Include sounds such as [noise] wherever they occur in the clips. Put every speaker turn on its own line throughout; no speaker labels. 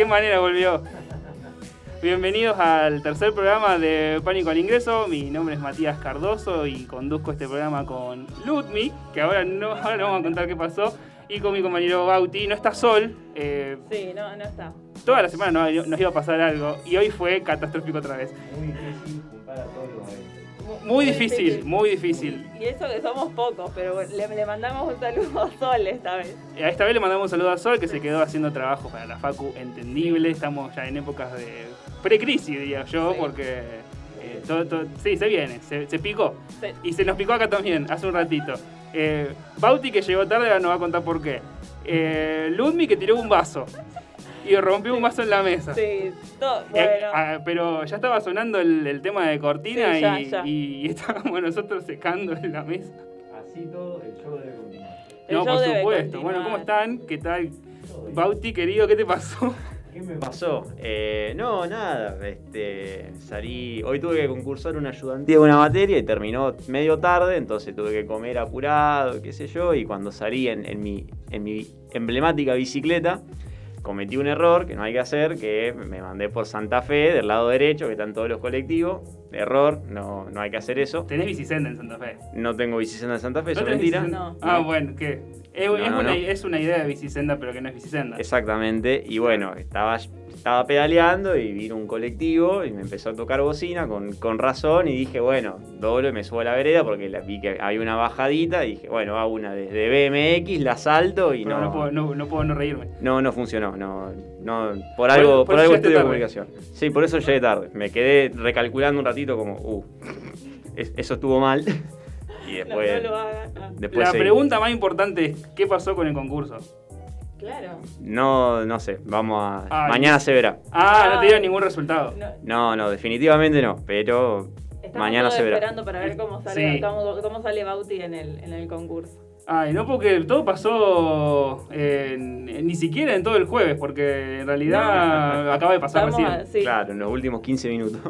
Qué manera volvió? Bienvenidos al tercer programa de Pánico al Ingreso. Mi nombre es Matías Cardoso y conduzco este programa con Ludmi, que ahora no, ahora no vamos a contar qué pasó, y con mi compañero Bauti. No está Sol. eh,
Sí, no, no está.
toda la semana no- nos iba a pasar algo y hoy fue catastrófico otra vez.
Muy difícil juntar a todos los
Muy difícil, muy difícil.
Y eso que somos pocos, pero le, le mandamos un saludo a Sol esta vez.
A esta vez le mandamos un saludo a Sol, que se quedó haciendo trabajo para la Facu entendible. Estamos ya en épocas de pre-crisis, diría yo,
Sí.
porque eh, todo, todo- sí, se viene, se, se picó.
Sí.
Y se nos picó acá también, hace un ratito. Eh, Bauti, que llegó tarde, ahora nos va a contar por qué. Eh, Ludmi, que tiró un vaso. Y rompió un vaso en la mesa.
Sí, todo,
Eh,
bueno.
ah, pero ya estaba sonando el, el tema de cortina
Sí, ya,
y,
ya.
y [laughs] estábamos nosotros secando en la mesa.
Así todo, el show debe continuar.
El
no, por supuesto. Bueno. ¿cómo están? ¿Qué tal? Bauti, querido, ¿qué te pasó?
¿Qué me pasó? Eh, no, nada. Este, salí. Hoy tuve que concursar una ayudantía de una materia y terminó medio tarde, entonces tuve que comer apurado, qué sé yo. Y cuando salí en, en mi, en mi emblemática bicicleta, cometí un error que no hay que hacer, que me mandé por Santa Fe, del lado derecho, que están todos los colectivos. Error, no, no hay que hacer eso.
Tenés bicicenda en Santa Fe.
No tengo bicicenda de Santa Fe, eso
¿No
es mentira.
No.
Ah, bueno, ¿qué? Es,
No,
es
no,
una,
no.
es una idea de bicicenda, pero que no es bicicenda.
Exactamente, y bueno, estaba, estaba pedaleando y vino un colectivo y me empezó a tocar bocina con, con razón y dije, bueno, doblo y me subo a la vereda porque la, vi que había una bajadita y dije, bueno, hago una desde BMX, la salto y
Pero
no,
no, puedo, no, no puedo no reírme.
no, no funcionó, no, no, por algo,
por
algo estudio
tarde.
comunicación. Sí, por eso llegué tarde, me quedé recalculando un ratito como, uh, es- eso estuvo mal [laughs] y
no,
después...
no lo hagan. Ah,
después
La
seguí.
pregunta más importante es, ¿qué pasó con el concurso?
Claro.
No, no sé, vamos a...
Ay.
mañana se verá.
Ah, no te dieron ningún resultado.
No,
No, no, definitivamente no, pero
estamos
mañana se verá.
esperando para ver cómo sale,
Sí.
cómo, cómo sale Bauti en el, en el concurso.
Ay, no, porque todo pasó en- en- ni siquiera en todo el jueves, porque en realidad acaba de pasar
Estamos
recién.
a- sí.
Claro, en los últimos 15 minutos.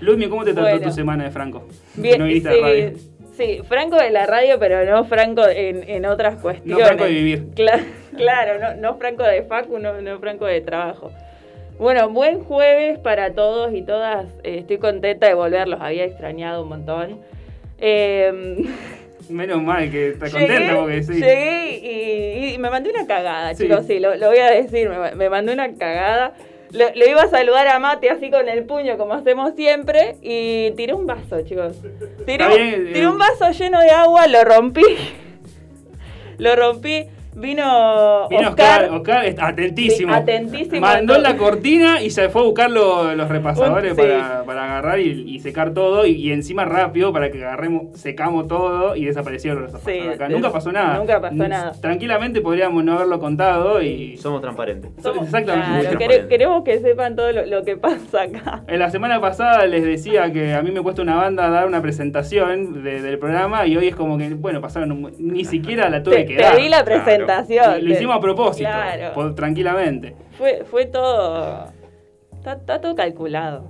Ludmi, ¿cómo te trató
Bueno.
tu semana de Franco?
Bien,
no
sí. Sí, Franco de la radio, pero no Franco en, en otras
No
cuestiones.
Franco de vivir.
Cla- claro, no, no Franco de Facu, no, no Franco de trabajo. Bueno, buen jueves para todos y todas. Eh, estoy contenta de volver, los había extrañado un montón. Eh,
Menos mal que estás
llegué,
contenta porque sí.
llegué y, y me mandé una cagada,
Sí.
chicos, sí, lo, lo voy a decir, me, me mandé una cagada. Lo, lo iba a saludar a Mate así con el puño, como hacemos siempre, y tiré un vaso, chicos. Tiré,
Está bien,
tiré
eh.
un vaso lleno de agua, lo rompí. [laughs] lo rompí. Vino,
Vino
Oscar.
Oscar, atentísimo. Mandó la cortina y se fue a buscar lo- los repasadores
Sí.
para, para agarrar y, y secar todo. Y, y encima rápido para que agarremos, secamos todo y desaparecieron los repasadores.
Sí,
acá. Nunca pasó nada.
Nunca pasó nada.
Tranquilamente podríamos no haberlo contado y.
Somos transparentes.
Somos-
Exactamente.
Muy
Claro,
transparente.
quere- queremos que sepan todo lo, lo que pasa acá.
En la semana pasada les decía que a mí me cuesta una banda dar una presentación de- del programa y hoy es como que, bueno, pasaron, un- ni siquiera la tuve
Te,
que
te
dar.
di la
claro.
Presentación.
Lo hicimos a propósito,
Claro.
por- tranquilamente.
Fue, fue todo. Está, está todo calculado.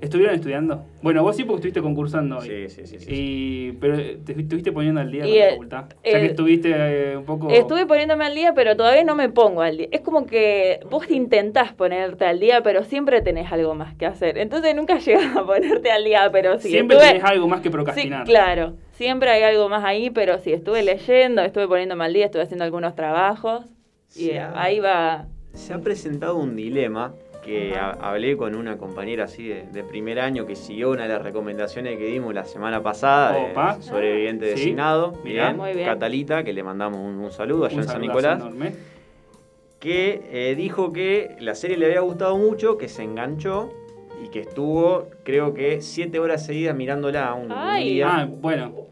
¿Estuvieron estudiando? Bueno, vos sí porque estuviste concursando hoy.
Sí, sí, sí. sí.
Y, pero te estuviste poniendo al día
Y
con la
el-
facultad. ya que
el-
estuviste eh, un poco.
Estuve poniéndome al día, pero todavía no me pongo al día. Es como que vos intentás ponerte al día, pero siempre tenés algo más que hacer. Entonces nunca [laughs] llegas a ponerte al día, pero sí.
Siempre
estuve-
tenés algo más que
Sí,
procrastinar.
claro. Siempre hay algo más ahí, pero sí, estuve leyendo, estuve poniéndome al día, estuve haciendo algunos trabajos. Y
Sí,
eh,
ah.
ahí va.
Se ha presentado un dilema que ha- hablé con una compañera así de, de primer año que siguió una de las recomendaciones que dimos la semana pasada de
Opa.
sobreviviente
Sí.
designado, bien,
Muy bien.
Catalita, que le mandamos un, un saludo allá
Un
en San Nicolás,
enorme.
que eh, dijo que la serie le había gustado mucho, que se enganchó y que estuvo, creo que, siete horas seguidas mirándola un, un
Ay.
día.
Ah, bueno.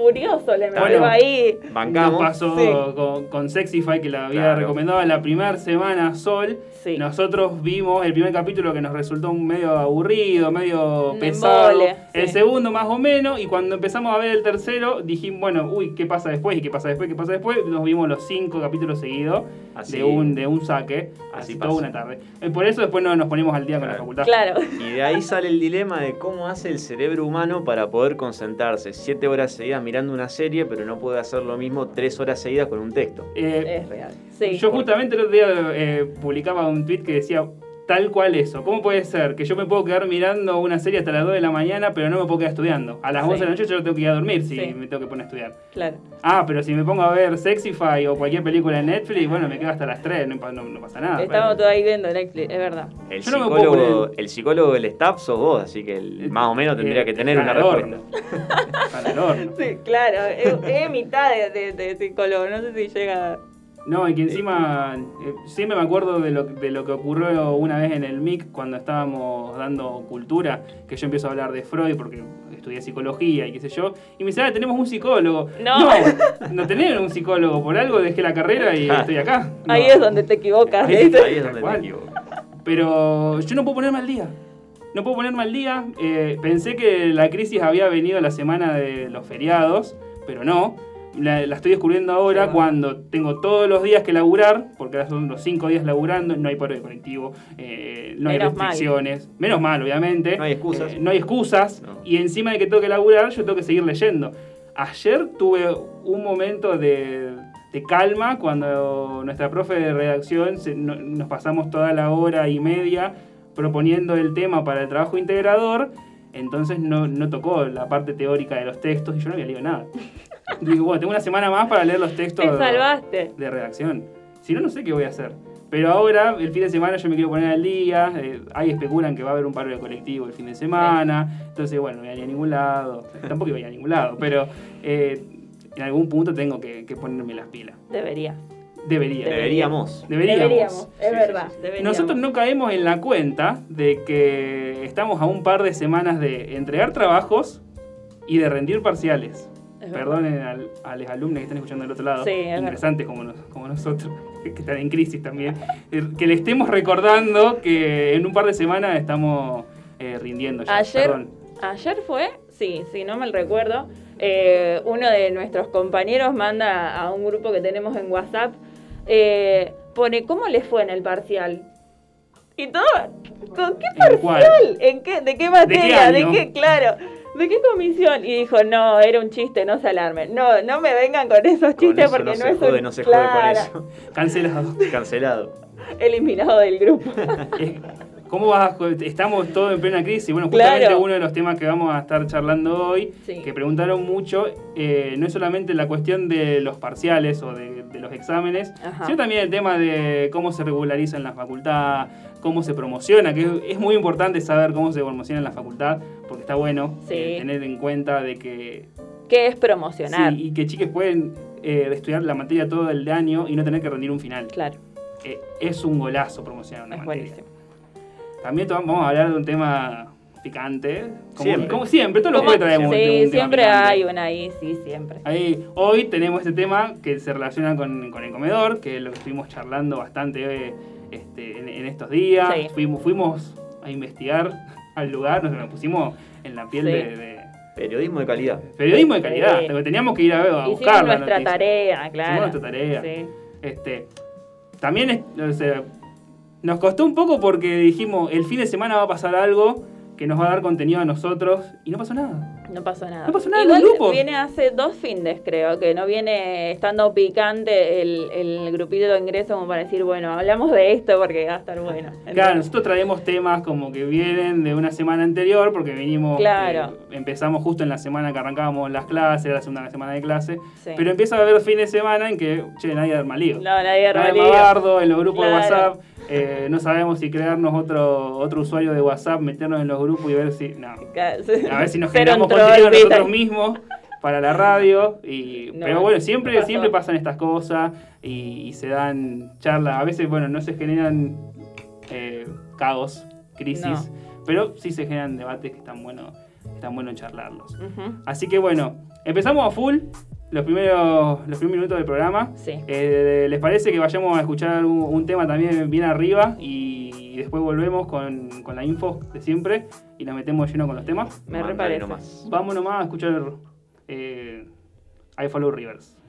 Furioso le
Bueno.
metió ahí.
Bancamos.
Nos pasó
Sí.
con, con Sexify, que la había
Claro.
recomendado la primera semana Sol.
Sí.
Nosotros vimos el primer capítulo que nos resultó un medio aburrido, medio pesado.
embole,
el
sí.
segundo más o menos. Y cuando empezamos a ver el tercero, dijimos, bueno, uy, ¿qué pasa después? ¿Y qué pasa después? ¿Qué pasa después? Nos vimos los cinco capítulos seguidos
Así-
de, un, de un saque.
así
toda una tarde. Eh, Por eso después no nos ponemos al día con la
Claro.
facultad.
Claro.
Y de ahí sale el dilema de cómo hace el cerebro humano para poder concentrarse siete horas seguidas mirando una serie, pero no puede hacer lo mismo tres horas seguidas con un texto.
Eh,
Es real. Sí.
Yo justamente el otro día eh, publicaba un tweet que decía tal cual eso. ¿Cómo puede ser que yo me puedo quedar mirando una serie hasta las 2 de la mañana, pero no me puedo quedar estudiando? A las
Sí.
11 de la noche yo tengo que ir a dormir si
Sí.
me tengo que poner a estudiar.
Claro.
Ah, pero si me pongo a ver Sexify o cualquier película en Netflix, bueno, me quedo hasta las 3, no, pa- no- no pasa nada.
Estamos todos ahí viendo Netflix, es verdad.
El
Yo no me puedo
psicólogo,
poner-
el psicólogo del staff sos vos, así que el- más o menos tendría
Eh,
que tener una respuesta. [laughs]
horno.
Sí, claro. Es, es mitad de, de- de psicólogo. No sé si llega.
No, y que encima eh, siempre me acuerdo de lo, de lo que ocurrió una vez en el MIC cuando estábamos dando cultura, que yo empiezo a hablar de Freud porque estudié psicología y qué sé yo, y me dice, ah, tenemos un psicólogo.
No.
no, no tenemos un psicólogo, por algo dejé la carrera y [laughs] estoy acá. No.
Ahí es donde te equivocas.
Ahí
es donde te equivocas.
Pero yo no puedo ponerme al día. No puedo ponerme al día. Eh, pensé que la crisis había venido la semana de los feriados, pero no. La, la estoy descubriendo ahora
Sí.
cuando tengo todos los días que laburar, porque ahora son los cinco días laburando, no hay paro de colectivo, eh, no hay
Menos mal.
restricciones, menos mal, obviamente.
No hay excusas.
Eh, no hay excusas,
No.
y encima de que tengo que laburar, yo tengo que seguir leyendo. Ayer tuve un momento de, de calma cuando nuestra profe de redacción se- no- nos pasamos toda la hora y media proponiendo el tema para el trabajo integrador, entonces no, no tocó la parte teórica de los textos y yo no había leído nada. Digo, bueno, tengo una semana más para leer los textos
Te salvaste.
de redacción. Si no, no sé qué voy a hacer. Pero ahora, el fin de semana, yo me quiero poner al día. eh, ahí especulan que va a haber un paro de colectivo el fin de semana. Entonces, bueno, no voy a ir a ningún lado. Tampoco iba a ir a ningún lado, pero eh, en algún punto tengo que, que ponerme las pilas.
Debería.
Debería.
Deberíamos.
Deberíamos.
Deberíamos, es
Sí,
verdad.
sí, sí.
deberíamos.
Nosotros no caemos en la cuenta de que estamos a un par de semanas de entregar trabajos y de rendir parciales.
Es.
Perdonen al- a los alumnos que están escuchando del otro lado,
Sí, es
interesantes como, nos- como nosotros, [laughs] que están en crisis también, eh, que le estemos recordando que en un par de semanas estamos eh, rindiendo ya.
Ayer,
Perdón.
ayer fue, sí, si no mal recuerdo, eh, uno de nuestros compañeros manda a un grupo que tenemos en WhatsApp, eh, pone, ¿cómo les fue en el parcial? Y todo, ¿con qué parcial? ¿En qué, ¿De qué materia? ¿De qué, claro? ¿De qué comisión? Y dijo, no, era un chiste, no se alarmen. No, no me vengan con esos
Con
chistes
eso
porque
no
no,
se
es
jode,
un-
no se jode
Claro,
con
Cancelado.
eso. Cancelado.
Eliminado del grupo. [laughs]
¿Cómo vas? Estamos todos en plena crisis. Bueno, justamente
Claro.
uno de los temas que vamos a estar charlando hoy,
Sí.
que preguntaron mucho, eh, no es solamente la cuestión de los parciales o de, de los exámenes,
Ajá.
sino también el tema de cómo se regulariza en la facultad, cómo se promociona, que es, es muy importante saber cómo se promociona en la facultad, porque está bueno
Sí.
eh, tener en cuenta de que
¿Qué es promocionar?
Sí, y que chiques pueden eh, estudiar la materia todo el año y no tener que rendir un final.
Claro,
es un golazo promocionar una
es
materia.
buenísimo.
También vamos a hablar de un tema picante. Como
Siempre.
como siempre, todos los jueves traemos un- un
Sí,
tema
siempre
picante.
hay una ahí, sí, siempre.
Ahí, hoy tenemos este tema que se relaciona con, con el comedor, que es lo que estuvimos charlando bastante este, en, en estos días.
Sí.
Fuimos, fuimos a investigar [laughs] al lugar, nos, nos pusimos en la piel
Sí.
de, de
Periodismo de calidad.
periodismo de calidad.
Sí.
Lo que teníamos que ir a, a
Hicimos
buscar la
nuestra
noticia.
tarea, claro.
Hicimos nuestra tarea.
Sí.
Este, también es- o sea, nos costó un poco porque dijimos, el fin de semana va a pasar algo que nos va a dar contenido a nosotros y no pasó nada.
No pasó nada.
No pasó nada en los grupos.
viene hace dos findes, creo, que no viene estando picante el, el grupito de ingreso como para decir, bueno, hablamos de esto porque va a estar bueno.
Claro, nosotros traemos temas como que vienen de una semana anterior porque venimos,
Claro.
eh, empezamos justo en la semana que arrancábamos las clases, la segunda semana de clase,
Sí.
pero empieza a haber fines de semana en que, che, nadie arma lío.
No, nadie arma
Nadie
lío.
bardo en los grupos de. WhatsApp, eh, no sabemos si crearnos otro, otro usuario de WhatsApp, meternos en los grupos y ver si... No, a ver si nos generamos nosotros mismos para la radio. Y,
No,
pero bueno,
no
siempre,
pasó.
siempre pasan estas cosas y, y se dan charlas. A veces, bueno, no se generan eh, caos, crisis,
No.
pero sí se generan debates que están buenos están bueno charlarlos. Así que bueno, empezamos a full los primeros, los primeros minutos del programa.
Sí.
Eh, ¿Les parece que vayamos a escuchar un, un tema también bien arriba y después volvemos con, con la info de siempre y nos metemos lleno con los temas?
Me reparece.
Vamos nomás a escuchar eh, I Follow Rivers.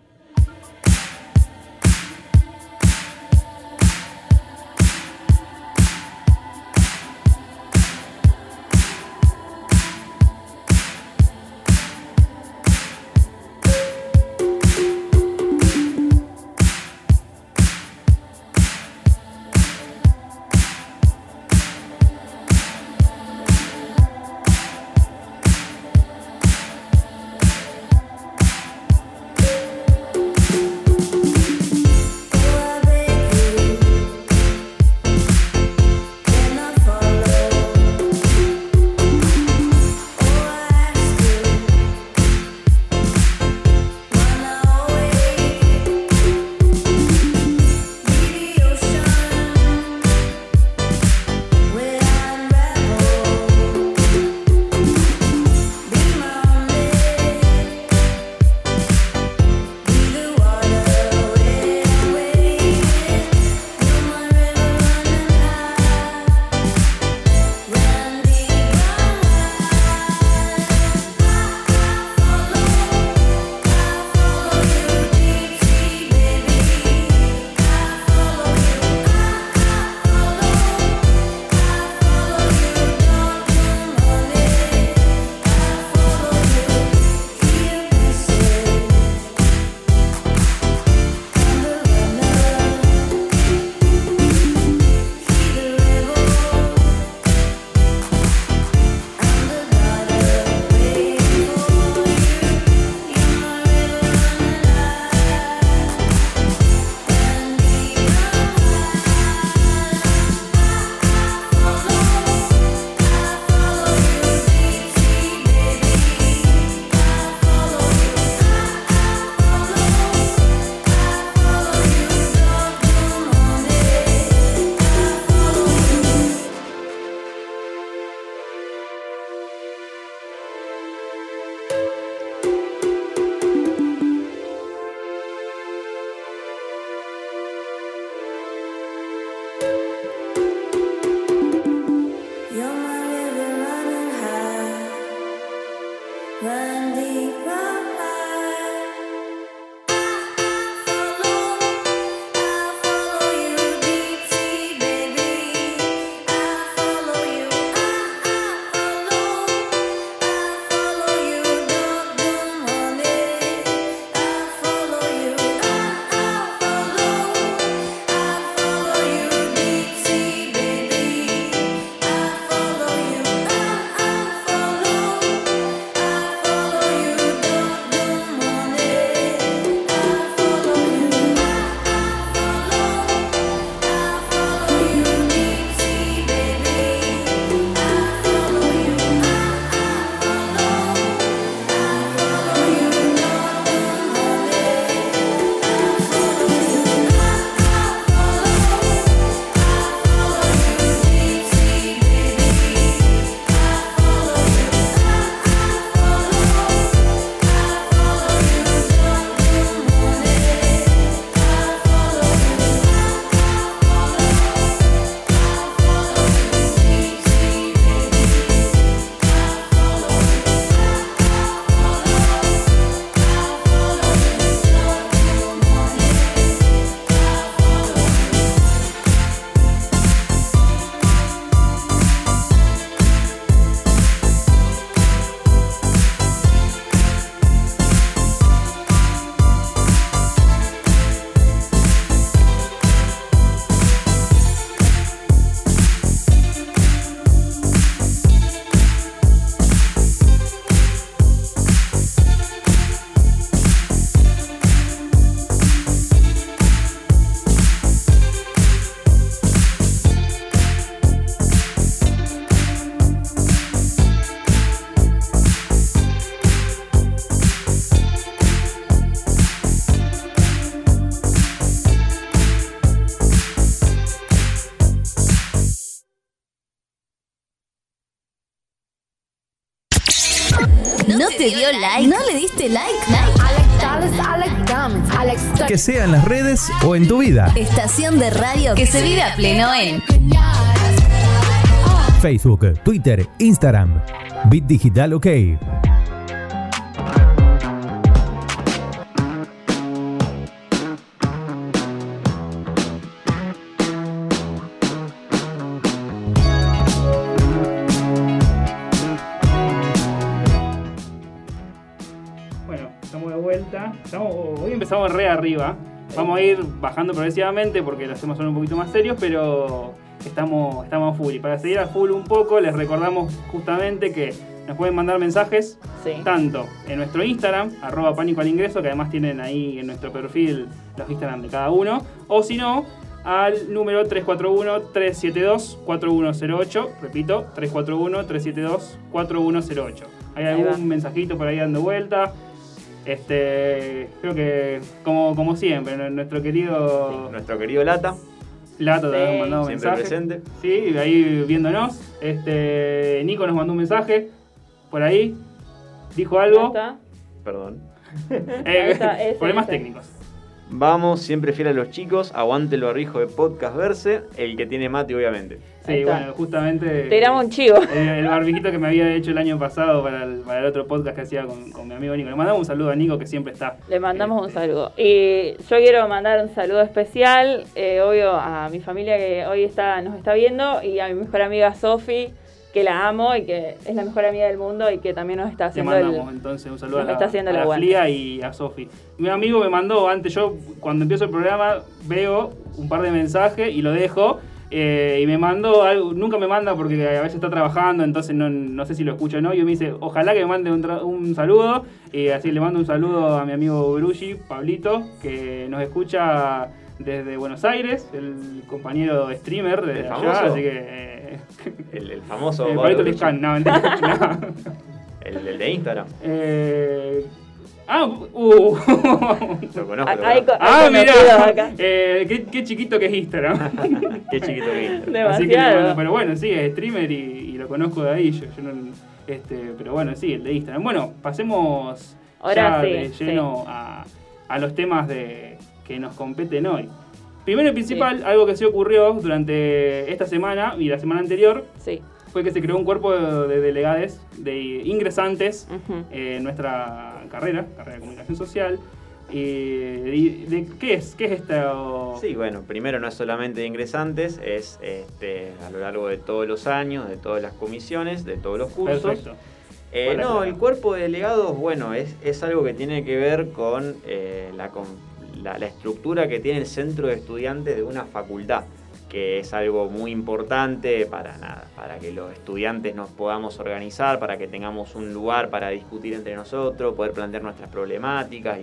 Te dio like? ¿No le diste like?
Que sea en las redes o en tu vida.
Estación de radio que se vive a pleno en
Facebook, Twitter, Instagram. Bit Digital OK.
Arriba. Vamos a ir bajando progresivamente porque lo hacemos son un poquito más serios, pero estamos, estamos a full. Y para seguir a full un poco, les recordamos justamente que nos pueden mandar mensajes
Sí.
tanto en nuestro Instagram, arroba pánico al ingreso, que además tienen ahí en nuestro perfil los Instagram de cada uno, o si no, al número 341-372-4108, repito, 341-372-4108. ¿Hay
Ahí va.
algún mensajito por ahí dando vuelta? Este, creo que como, como siempre, nu- nuestro querido
Nuestro querido Lata,
Lato también
Sí.
nos mandó un
siempre
mensaje.
presente.
Sí, ahí viéndonos. Este, Nico nos mandó un mensaje por ahí. Dijo
¿Ya
algo.
está?
Perdón.
Eh, [laughs]
Ahí está, ese,
problemas
ese.
técnicos.
Vamos, siempre fiel a los chicos, aguante el barrijo de podcast verse, el que tiene mate obviamente.
Sí, bueno, justamente.
Tiramos un chivo. [laughs]
El, el barbijito que me había hecho el año pasado para el, para el otro podcast que hacía con, con mi amigo Nico. Le mandamos un saludo a Nico que siempre está.
Le mandamos un
Este,
saludo. Y yo quiero mandar un saludo especial, eh, obvio, a mi familia que hoy está, nos está viendo y a mi mejor amiga Sofi, que la amo y que es la mejor amiga del mundo y que también nos está
Le
haciendo
mandamos
el...
entonces un saludo a la,
está haciendo
a la. Flia y a Sofi. Mi amigo me mandó antes, yo cuando empiezo el programa veo un par de mensajes y lo dejo. Eh, y me mandó algo, nunca me manda porque a veces está trabajando, entonces no, no sé si lo escucho o no. Y me dice, ojalá que me mande un, saludo. Y así le mando un saludo a mi amigo Brugi, Pablito, que nos escucha desde Buenos Aires, el compañero streamer de
¿El
allá, así que. eh,
El, el famoso [laughs]
eh, Pablito. Liscan, no, [laughs] no.
el, el de Instagram.
Eh, ah, uh.
Lo conozco. lo
Hay
conozco.
co-
ah,
conocidos
mira.
acá. [laughs]
Eh, qué, qué chiquito que es Instagram. [laughs]
Qué chiquito que es. [laughs]
Así que le
Demasiado.
mando- pero bueno, sí, es streamer y, y lo conozco de ahí. Yo, yo no- este, pero bueno, sí, el de Instagram. Bueno, pasemos
Ahora
ya
sí,
de lleno a, a los temas de, que nos competen hoy. Primero y principal, algo que se ocurrió durante esta semana y la semana anterior
Sí.
fue que se creó un cuerpo de, de delegades, de ingresantes
Ujú.
eh, en nuestra carrera, carrera de comunicación social. Eh, y de, ¿Qué es? ¿Qué es esto?
Sí, bueno, primero no es solamente de ingresantes, es este, a lo largo de todos los años, de todas las comisiones, de todos los cursos.
Perfecto.
Eh, no, el cuerpo de delegados, bueno, es, es algo que tiene que ver con, eh, la, con la, la estructura que tiene el centro de estudiantes de una facultad, que es algo muy importante para nada, para que los estudiantes nos podamos organizar, para que tengamos un lugar para discutir entre nosotros, poder plantear nuestras problemáticas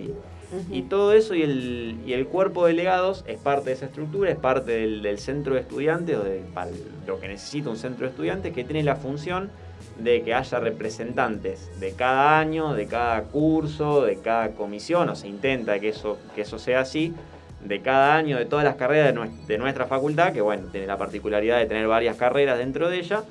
y, todo eso y el, y el cuerpo de delegados es parte de esa estructura, es parte del, del centro de estudiantes o de para lo que necesita un centro de estudiantes que tiene la función de que haya representantes de cada año, de cada curso, de cada comisión, o se intenta que eso, que eso sea así, de cada año, de todas las carreras de, nues- de nuestra facultad, que bueno, tiene la particularidad de tener varias carreras dentro de ella,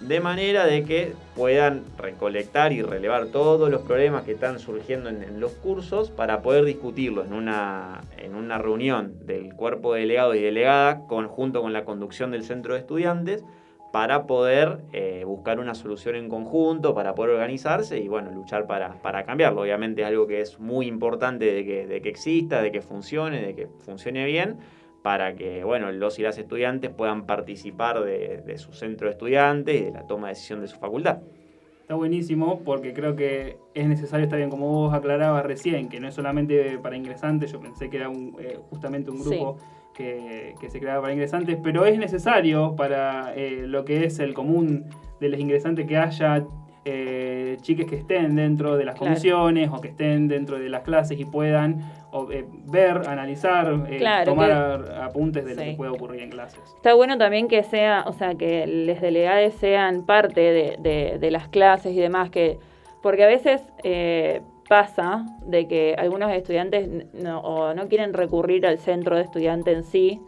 de manera de que puedan recolectar y relevar todos los problemas que están surgiendo en, en los cursos para poder discutirlos en una, en una reunión del cuerpo de delegados y delegada conjunto con la conducción del centro de estudiantes para poder eh, buscar una solución en conjunto, para poder organizarse y bueno, luchar para, para cambiarlo. Obviamente es algo que es muy importante de que, de que exista, de que funcione, de que funcione bien, para que bueno, los y las estudiantes puedan participar de, de su centro de estudiantes y de la toma de decisión de su facultad.
Está buenísimo porque creo que es necesario estar bien, como vos aclarabas recién, que no es solamente para ingresantes, yo pensé que era un, eh, justamente un grupo que, que se creaba para ingresantes, pero es necesario para eh, lo que es el común de los ingresantes que haya eh, chiques que estén dentro de las
Claro.
comisiones o que estén dentro de las clases y puedan o, eh, ver, analizar, eh,
Claro,
tomar apuntes de lo que puede ocurrir en clases.
Está bueno también que sea, o sea, que los delegados sean parte de, de- de las clases y demás, que porque a veces pasa de que algunos estudiantes no, no quieren recurrir al centro de estudiante en sí,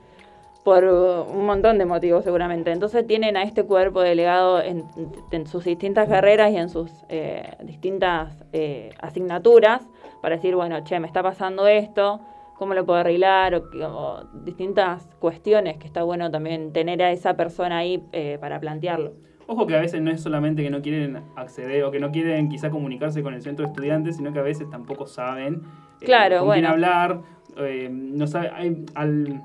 por un montón de motivos seguramente. Entonces tienen a este cuerpo delegado en, en sus distintas carreras y en sus eh, distintas eh, asignaturas para decir, bueno, che, me está pasando esto, cómo lo puedo arreglar, o, o distintas cuestiones que está bueno también tener a esa persona ahí eh, para plantearlo.
Ojo que a veces no es solamente que no quieren acceder o que no quieren quizá comunicarse con el centro de estudiantes, sino que a veces tampoco saben eh,
Claro,
con quién
bueno.
hablar. eh, no sabe, hay- al-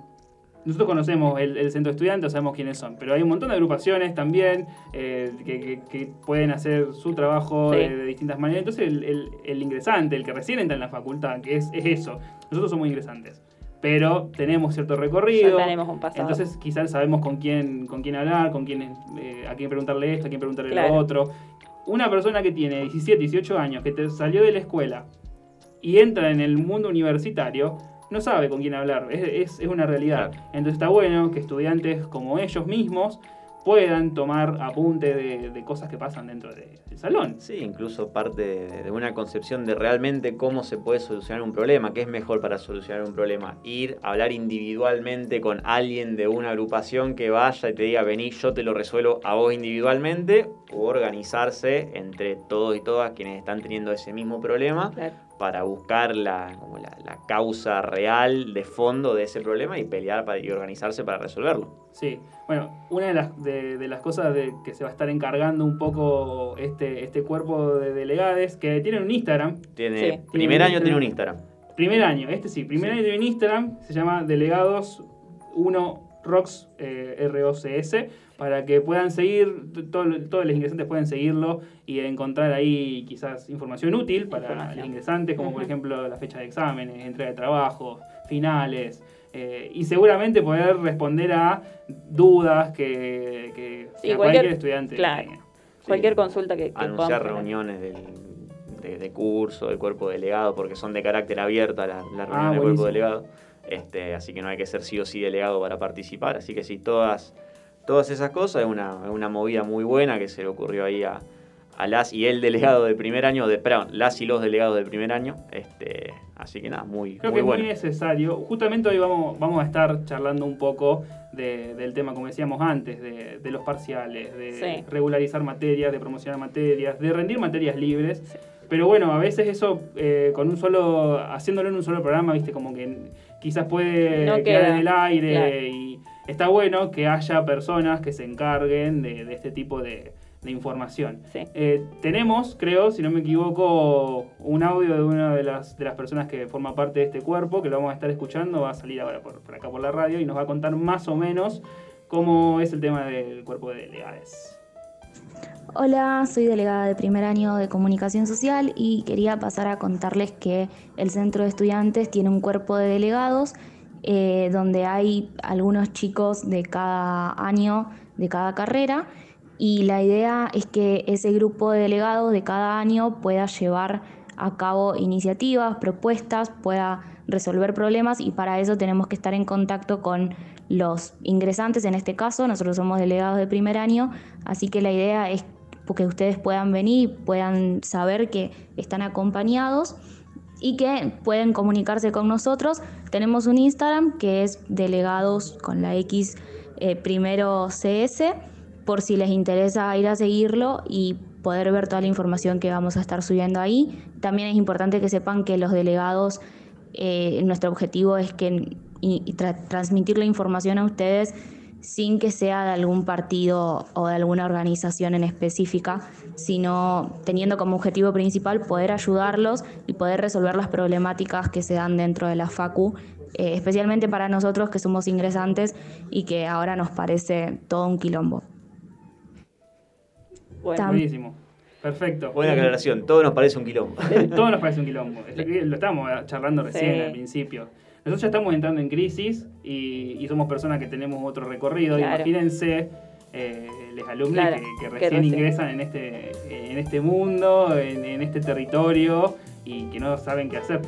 nosotros conocemos el, el centro de estudiantes, sabemos quiénes son, pero hay un montón de agrupaciones también eh, que, que- que pueden hacer su trabajo
Sí.
de, de distintas maneras. Entonces el, el- el ingresante, el que recién entra en la facultad, que es, es eso, nosotros somos ingresantes, pero tenemos cierto recorrido.
Ya tenemos un pasado.
Entonces quizás sabemos con quién, con quién hablar, con quién, eh, a quién preguntarle esto, a quién preguntarle
Claro.
lo otro. Una persona que tiene 17, 18 años, que te salió de la escuela y entra en el mundo universitario, no sabe con quién hablar, es, es- es una realidad.
Claro.
Entonces está bueno que estudiantes como ellos mismos puedan tomar apunte de, de cosas que pasan dentro de- del salón.
Sí, incluso parte de, de una concepción de realmente cómo se puede solucionar un problema, qué es mejor para solucionar un problema. Ir a hablar individualmente con alguien de una agrupación que vaya y te diga, vení, yo te lo resuelvo a vos individualmente, o organizarse entre todos y todas quienes están teniendo ese mismo problema
Claro.
Para buscar la, como la, la causa real de fondo de ese problema y pelear para, y organizarse para resolverlo.
Sí, bueno, una de las, de, de las cosas de que se va a estar encargando un poco este, este cuerpo de delegades, que tienen un Instagram,
Tiene,
Sí.
Primer
Tiene
año tiene un Instagram.
primer año, este sí, primer
Sí.
año tiene un Instagram, se llama Delegados 1 Rocks, eh, R-O-C-S, para que puedan seguir, todo- todos los ingresantes pueden seguirlo y encontrar ahí quizás información útil para
Información.
los ingresantes, como por ejemplo la fecha de exámenes, entrega de trabajo, finales, eh, y seguramente poder responder a dudas que, que
Sí,
a
cualquier-
cualquier estudiante
claro.
tenga.
Cualquier consulta que, que
anunciar reuniones del, de, de curso, del cuerpo delegado, porque son de carácter abierto la, la reunión
Ah,
del cuerpo delegado. Este, así que no hay que ser sí o sí delegado para participar. Así que sí, todas, todas esas cosas es una, una movida muy buena que se le ocurrió ahí a, a las y el delegado del primer año, de, perdón, las y los delegados del primer año. Este, así que nada, muy,
Creo
muy
que es muy necesario. Justamente hoy vamos, vamos a estar charlando un poco de- del tema, como decíamos antes, de, de los parciales, de
Sí.
regularizar materias, de promocionar materias, de rendir materias libres. Pero bueno, a veces eso, eh, con un solo, haciéndolo en un solo programa, viste, como que quizás puede
No
quedar
queda,
en el aire
claro.
y está bueno que haya personas que se encarguen de, de este tipo de, de información.
Sí.
Eh, tenemos, creo, si no me equivoco, un audio de una de las, de las personas que forma parte de este cuerpo, que lo vamos a estar escuchando, va a salir ahora por, por acá por la radio y nos va a contar más o menos cómo es el tema del cuerpo de delegades.
Hola, soy delegada de primer año de comunicación social y quería pasar a contarles que el centro de estudiantes tiene un cuerpo de delegados eh, donde hay algunos chicos de cada año, de cada carrera y la idea es que ese grupo de delegados de cada año pueda llevar a cabo iniciativas, propuestas, pueda resolver problemas y para eso tenemos que estar en contacto con los ingresantes, en este caso nosotros somos delegados de primer año, así que la idea es que ustedes puedan venir, puedan saber que están acompañados y que pueden comunicarse con nosotros. Tenemos un Instagram que es delegados con la X eh, primero CS, por si les interesa ir a seguirlo y poder ver toda la información que vamos a estar subiendo ahí. También es importante que sepan que los delegados, eh, nuestro objetivo es que transmitir la información a ustedes sin que sea de algún partido o de alguna organización en específica, sino teniendo como objetivo principal poder ayudarlos y poder resolver las problemáticas que se dan dentro de la FACU, eh, especialmente para nosotros que somos ingresantes y que ahora nos parece todo un quilombo.
Bueno,
Tam-
Buenísimo. Perfecto.
Buena aclaración, todo nos parece un quilombo.
Todo nos parece un quilombo. Lo estábamos charlando recién
Sí.
al principio. Nosotros ya estamos entrando en crisis y, y somos personas que tenemos otro recorrido.
Claro.
Imagínense eh, los alumnos
Claro,
que, que
que
recién
recién-
ingresan en este, en este mundo, en, en este territorio y que no saben qué hacer.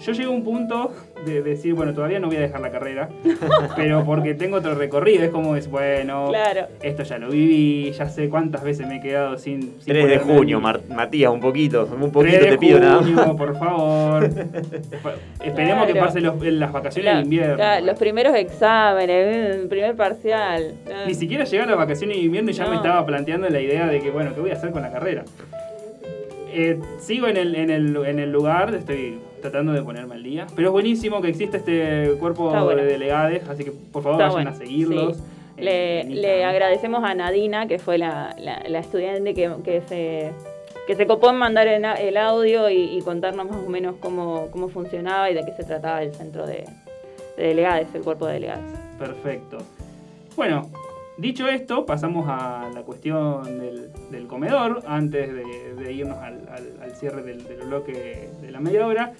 yo llego a un punto de decir, bueno, todavía no voy a dejar la carrera, [laughs] pero porque tengo otro recorrido, es como es, bueno,
Claro.
esto ya lo viví, ya sé cuántas veces me he quedado sin... sin
3 de junio, Matías, un poquito, un
3
poquito
de
te pido nada
junio,
más.
por favor. [laughs] Esperemos que pasen los- las vacaciones
Claro,
de invierno.
claro, los primeros exámenes, el primer parcial.
Ni siquiera llegar a las vacaciones de invierno y ya
No.
me estaba planteando la idea de que, bueno, ¿qué voy a hacer con la carrera? Eh, sigo en el, en, el, en el lugar, estoy tratando de ponerme al día. Pero es buenísimo que exista este cuerpo
bueno.
de delegades, así que por favor
Está
vayan
bueno,
a seguirlos.
sí.
en-
Le,
en
le agradecemos a Nadina, que fue la, la- la estudiante que, que se que se copó en mandar el, el audio y, y contarnos más o menos cómo, cómo funcionaba y de qué se trataba el centro de, de delegades, el cuerpo de delegades.
Perfecto. Bueno, dicho esto, pasamos a la cuestión del, del comedor, antes de, de irnos al, al- al cierre del, del bloque de la media hora.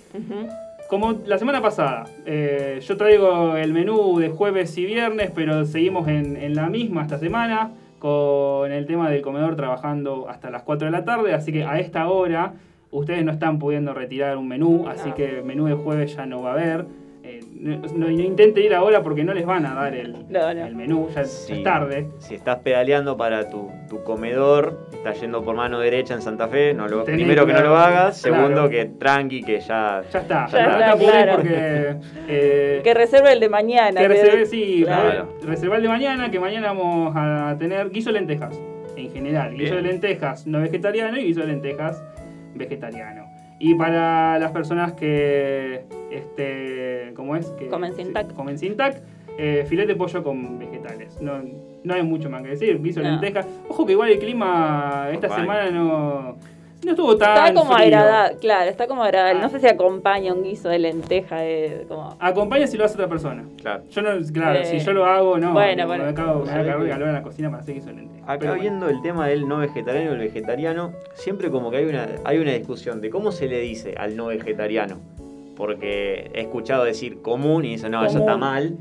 Como la semana pasada, eh, yo traigo el menú de jueves y viernes, pero seguimos en, en la misma esta semana, con el tema del comedor trabajando hasta las 4 de la tarde, así que a esta hora ustedes no están pudiendo retirar un menú, así que menú de jueves ya no va a haber. Eh, no, no- no intenten ir ahora porque no les van a dar el,
No, no.
el menú, ya,
Sí.
es tarde.
Si estás pedaleando para tu, tu comedor, estás yendo por mano derecha en Santa Fe, no lo,
Tenés
primero que no lo hagas, segundo que tranqui, que ya...
Ya está,
Ya está, claro.
porque... eh,
Que reserve el de mañana.
Que
que-
reserve, sí,
Claro.
reservar el de mañana, que mañana vamos a tener guiso de lentejas, en general. Guiso de lentejas no vegetariano y guiso de lentejas vegetariano. Y para las personas que, este, ¿cómo es? Que,
Comen sin
sí,
tac.
Comen sin tac, eh, filete de pollo con vegetales. No, no hay mucho más que decir, guiso de
No.
lentejas. Ojo que igual el clima esta
Acompaña.
semana no, no estuvo tan
Está como
frío.
agradable, claro, está como agradable.
Ah.
No sé si acompaña un guiso de lenteja, de, como...
Acompaña si lo hace otra persona.
Claro.
Yo no, claro,
Eh,
si yo lo hago, no.
bueno, bueno.
acabo, me
¿Sabés
acabo de calor en la cocina para hacer guiso de lentejas.
Acá
Pero bueno.
viendo el tema del no vegetariano y el vegetariano, siempre como que hay una, hay una discusión de cómo se le dice al no vegetariano. Porque he escuchado decir común y dicen, no, eso
Común.
está mal.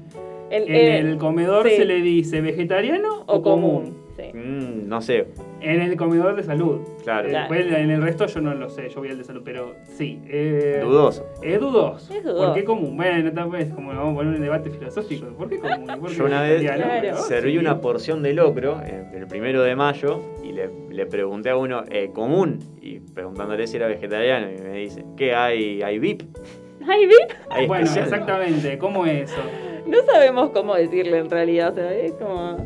El,
En
eh,
el comedor
sí.
se le dice vegetariano
o común. sí.
Mm, no sé,
En el comedor de salud.
claro.
Eh,
Claro.
Después en el resto yo no lo sé, yo voy al de salud, pero sí. eh,
Dudoso.
Es dudoso.
Es dudoso.
¿Por qué común? Bueno, tal vez como vamos a poner un debate filosófico. ¿Por qué común? ¿Y por qué
Yo una vez?
Claro.
Serví
sí.
una porción de locro eh, el primero de mayo y le, le pregunté a uno, eh, ¿común? Y preguntándole si era vegetariano y me dice, ¿qué hay? ¿Hay VIP?
Ay, ¿vip?
¿Hay
Bueno,
especial?".
exactamente. ¿Cómo es eso?
No sabemos cómo decirle en realidad, o sea, es como...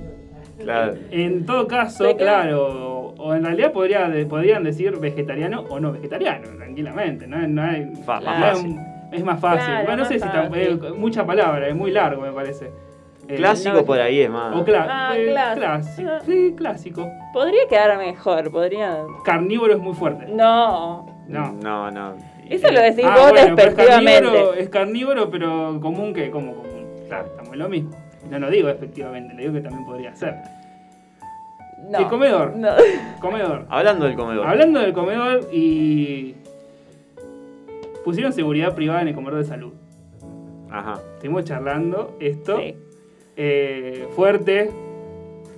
Claro.
En todo caso, claro, o en realidad podría, podrían decir vegetariano o no vegetariano, tranquilamente. No, no hay,
Fa- más fácil.
es más fácil.
Claro,
bueno, no
más
sé si tan, eh, mucha palabra, es muy largo me parece. Eh,
Clásico
no-
por ahí es más.
O cla-
Ah,
eh,
clásico.
clásico. Sí, clásico.
Podría quedar mejor, podría...
Carnívoro es muy fuerte.
No.
No.
No, no.
Eso lo decís
Ah,
vos
bueno, pero es
despectivamente.
carnívoro, es carnívoro, pero común que como común. Claro, estamos en lo mismo. No lo digo efectivamente, le digo que también podría ser.
No.
El comedor.
No.
Comedor.
Hablando del comedor.
Hablando del comedor y. Pusieron seguridad privada en el comedor de salud.
Ajá.
Estuvimos charlando esto.
Sí,
eh, fuerte.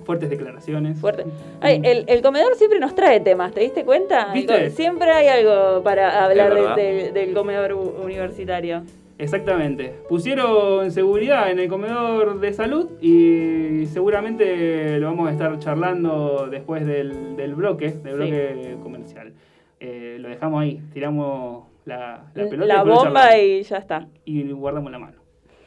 Fuertes declaraciones.
fuerte. Ay, el, el comedor siempre nos trae temas, ¿te diste cuenta?
¿Viste?
Siempre hay algo para hablar de- del- comedor universitario.
Exactamente. Pusieron seguridad en el comedor de salud y seguramente lo vamos a estar charlando después del, del bloque, del
Sí.
bloque comercial. Eh, lo dejamos ahí, tiramos la, la pelota
La bomba y ya está.
y guardamos la mano.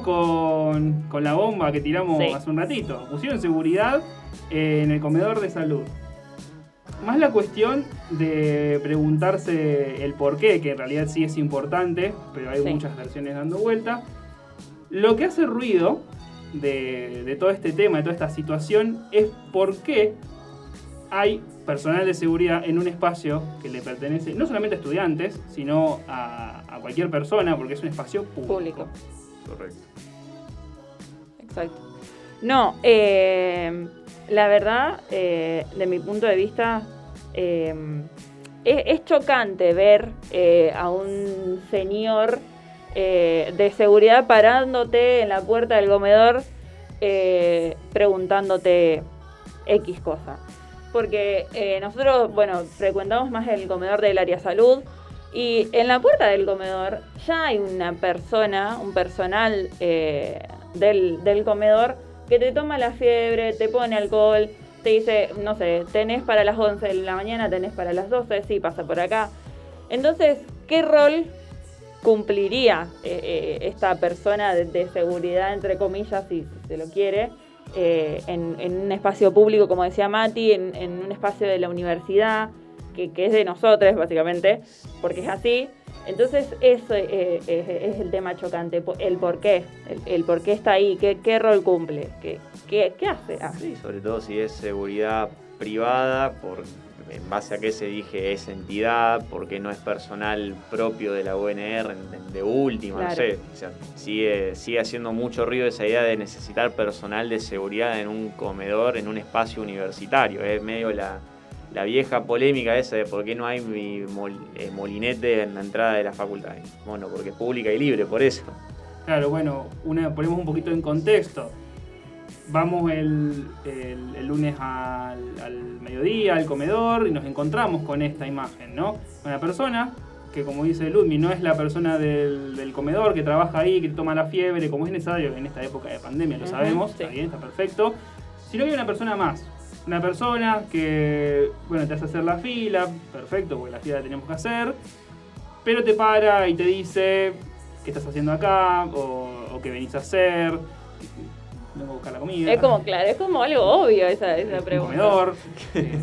Con, con la bomba que tiramos
Sí.
hace un ratito. Pusieron seguridad eh, en el comedor de salud. Más la cuestión de preguntarse el por qué, que en realidad sí es importante, pero hay
Sí.
muchas versiones dando vuelta. Lo que hace ruido de, de todo este tema, de toda esta situación, es por qué hay personal de seguridad en un espacio que le pertenece no solamente a estudiantes, sino a, a cualquier persona, porque es un espacio público.
Público.
Correcto.
Exacto. No, eh, la verdad, eh, de mi punto de vista, eh, es, es chocante ver eh, a un señor eh, de seguridad parándote en la puerta del comedor preguntándote X cosa. Porque nosotros, bueno, frecuentamos más el comedor del área salud y en la puerta del comedor ya hay una persona, un personal eh, del, del comedor que te toma la fiebre, te pone alcohol, te dice, no sé, tenés para las 11 de la mañana, tenés para las 12, sí, pasa por acá. Entonces, ¿qué rol cumpliría eh, eh, esta persona de, seguridad, entre comillas, si, se lo quiere, en, en un espacio público, como decía Mati, en un espacio de la universidad, que, que es de nosotros, básicamente, porque es así. Entonces, eso eh, es, es el tema chocante, el por qué, el, el por qué está ahí, qué, qué rol cumple, qué, qué, qué hace. Ah,
Sí, sobre todo si es seguridad privada, por, en base a qué se dije es entidad, porque no es personal propio de la UNR, de última, no sé. O sea, sigue, sigue haciendo mucho ruido esa idea de necesitar personal de seguridad en un comedor, en un espacio universitario. Es medio la, la vieja polémica esa de por qué no hay mi mol- eh, molinete en la entrada de la facultad. Bueno, porque es pública y libre, por eso.
Claro, bueno, una, ponemos un poquito en contexto. Vamos el, el- el lunes al, al mediodía al comedor y nos encontramos con esta imagen, ¿no? Una persona que, como dice Ludmi, no es la persona del, del comedor que trabaja ahí, que toma la fiebre, como es necesario en esta época de pandemia, lo sabemos,
sí.
está bien, está perfecto. Sino que hay una persona más. Una persona que, bueno, te hace hacer la fila, perfecto, porque la fila la tenemos que hacer, pero te para y te dice qué estás haciendo acá o, o qué venís a hacer. Vengo a buscar la comida.
Es como, claro, es como algo obvio esa, esa
Es un
pregunta.
comedor. [laughs] eh,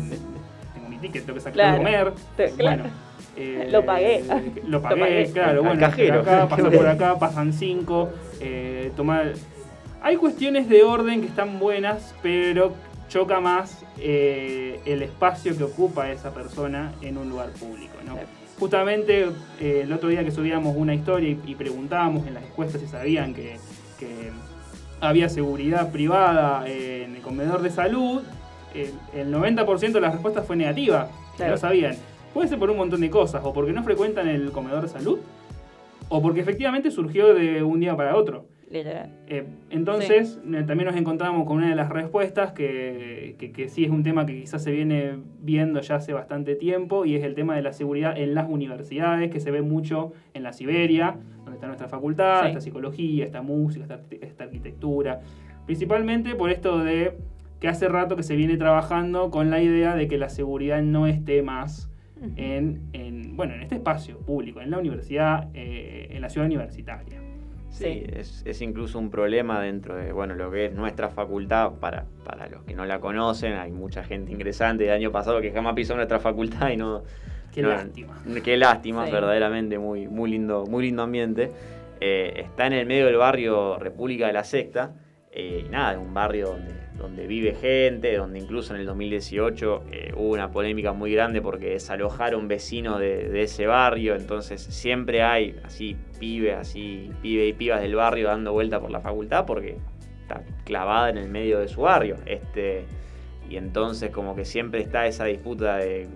tengo mi ticket, tengo que sacar
Claro.
a comer.
Te- claro.
Bueno. eh,
Lo pagué.
Lo pagué,
Lo pagué.
claro. Bueno,
cajero.
acá, pasa por acá, [laughs] pasan cinco. Eh, tomar. Hay cuestiones de orden que están buenas, pero choca más eh, el espacio que ocupa esa persona en un lugar público. ¿no?
Claro.
Justamente eh, el otro día que subíamos una historia y, y preguntábamos en las encuestas si sabían que, que había seguridad privada eh, en el comedor de salud, el, el 90% de las respuestas fue negativa,
Claro.
no sabían. puede ser por un montón de cosas, o porque no frecuentan el comedor de salud, o porque efectivamente surgió de un día para otro.
Literal.
Eh, entonces, eh, también nos encontramos con una de las respuestas que, que, que sí es un tema que quizás se viene viendo ya hace bastante tiempo y es el tema de la seguridad en las universidades, que se ve mucho en la Siberia, donde está nuestra facultad,
Sí.
está psicología, está música, está, arquite- está arquitectura. Principalmente por esto de que hace rato que se viene trabajando con la idea de que la seguridad no esté más en, en, bueno, en este espacio público, en la universidad, eh, en la ciudad universitaria.
Sí,
Sí.
Es, es incluso un problema dentro de bueno lo que es nuestra facultad. Para, para los que no la conocen, hay mucha gente ingresante del año pasado que jamás pisó nuestra facultad y no.
Qué
no-
lástima.
Qué lástima,
Sí.
verdaderamente muy, muy, lindo, muy lindo ambiente. Eh, está en el medio del barrio República de la Sexta. eh, y nada, es un barrio donde, donde vive gente, donde incluso en el 2018 eh, hubo una polémica muy grande porque desalojaron vecinos de, de ese barrio. Entonces siempre hay así pibes, así pibe y pibas del barrio dando vuelta por la facultad porque está clavada en el medio de su barrio. Este, y entonces como que siempre está esa disputa de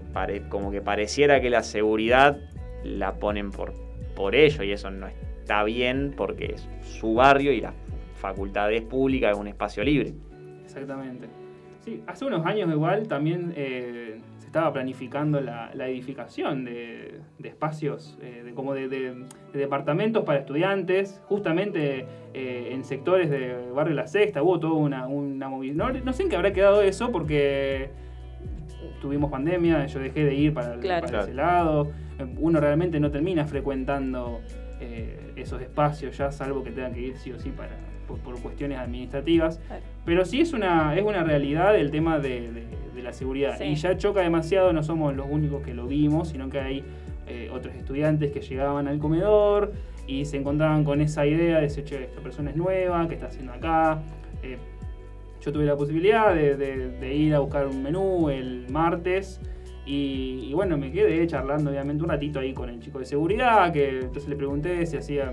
como que pareciera que la seguridad la ponen por, por ello y eso no está bien porque es su barrio y la facultad es pública, es un espacio libre.
Exactamente. Sí, hace unos años igual también eh, estaba planificando la, la edificación de, de espacios, eh, de, como de, de- de departamentos para estudiantes, justamente eh, en sectores de Barrio La Sexta, hubo toda una, una movida. No, no sé en qué habrá quedado eso porque tuvimos pandemia, yo dejé de ir para, el-
Claro.
para
Claro.
ese lado. Uno realmente no termina frecuentando eh, esos espacios ya, salvo que tenga que ir sí o sí para, por, por cuestiones administrativas.
Claro.
Pero sí es una, es una realidad el tema de, de- de la seguridad.
Sí.
Y ya choca demasiado, no somos los únicos que lo vimos, sino que hay eh, otros estudiantes que llegaban al comedor y se encontraban con esa idea de decir, che, esta persona es nueva, ¿qué está haciendo acá? Eh, yo tuve la posibilidad de, de- de ir a buscar un menú el martes y, y bueno, me quedé charlando obviamente un ratito ahí con el chico de seguridad, que entonces le pregunté si hacía,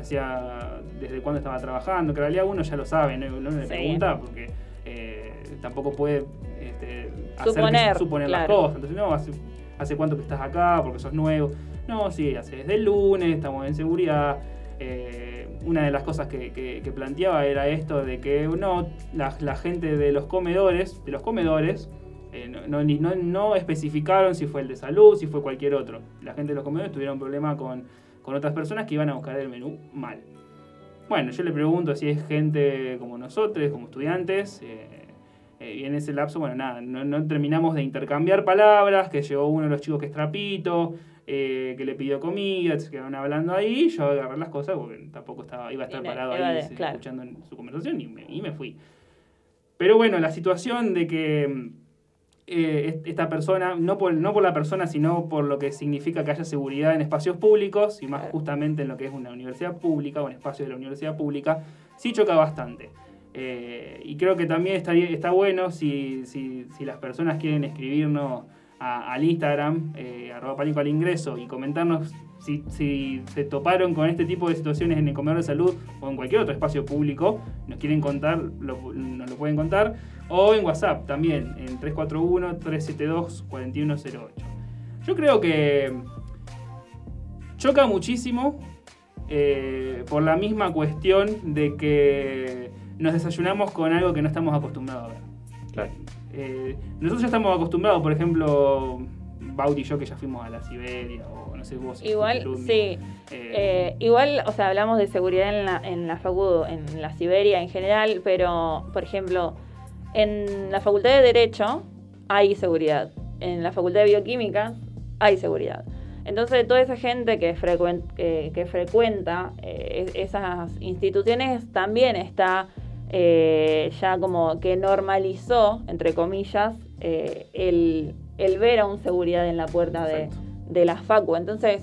hacía desde cuándo estaba trabajando, que en realidad uno ya lo sabe, no, no le
Sí.
pregunta porque eh, tampoco puede este, hacer que-
Suponer,
suponer las cosas. Entonces, no, hace, hace cuánto que estás acá, porque sos nuevo. No, sí, hace desde el lunes, estamos en seguridad. Eh, una de las cosas que, que- que planteaba era esto de que no, la, la gente de los comedores, de los comedores, eh, no, no- ni- no- no especificaron si fue el de salud, si fue cualquier otro. La gente de los comedores tuvieron problema con, con otras personas que iban a buscar el menú mal. Bueno, yo le pregunto si es gente como nosotros, como estudiantes. eh, eh, y en ese lapso, bueno, nada, no, no terminamos de intercambiar palabras, que llegó uno de los chicos que es trapito, eh, que le pidió comida, se quedaron hablando ahí, yo agarré las cosas porque tampoco estaba, iba a estar
Y
parado ahí
de-
se-
claro.
escuchando su conversación y me, y me fui. Pero bueno, la situación de que mm, eh, est- esta persona, no por, no por la persona, sino por lo que significa que haya seguridad en espacios públicos, y más justamente en lo que es una universidad pública o en espacios de la universidad pública, sí choca bastante. Eh, y creo que también estaría, está bueno si, si, si las personas quieren escribirnos a- al Instagram, eh, arroba pánico al ingreso, y comentarnos si, si se toparon con este tipo de situaciones en el comedor de salud o en cualquier otro espacio público, nos quieren contar, lo- nos lo pueden contar, o en WhatsApp también, en 341-372-4108. Yo creo que choca muchísimo eh, por la misma cuestión de que nos desayunamos con algo que no estamos acostumbrados a ver.
Claro.
Eh, nosotros ya estamos acostumbrados, por ejemplo, Bauti y yo que ya fuimos a la Siberia, o no sé vos. si
Igual, sí.
Eh,
Eh, igual, o sea, hablamos de seguridad en la, en la facu, en la Siberia en general, pero, por ejemplo, en la Facultad de Derecho hay seguridad. En la Facultad de Bioquímica hay seguridad. Entonces, toda esa gente que, frecuen- que, que frecuenta eh, es- esas instituciones también está eh, ya como que normalizó, entre comillas, eh, el, el ver a un seguridad en la puerta de, de la facu. Entonces,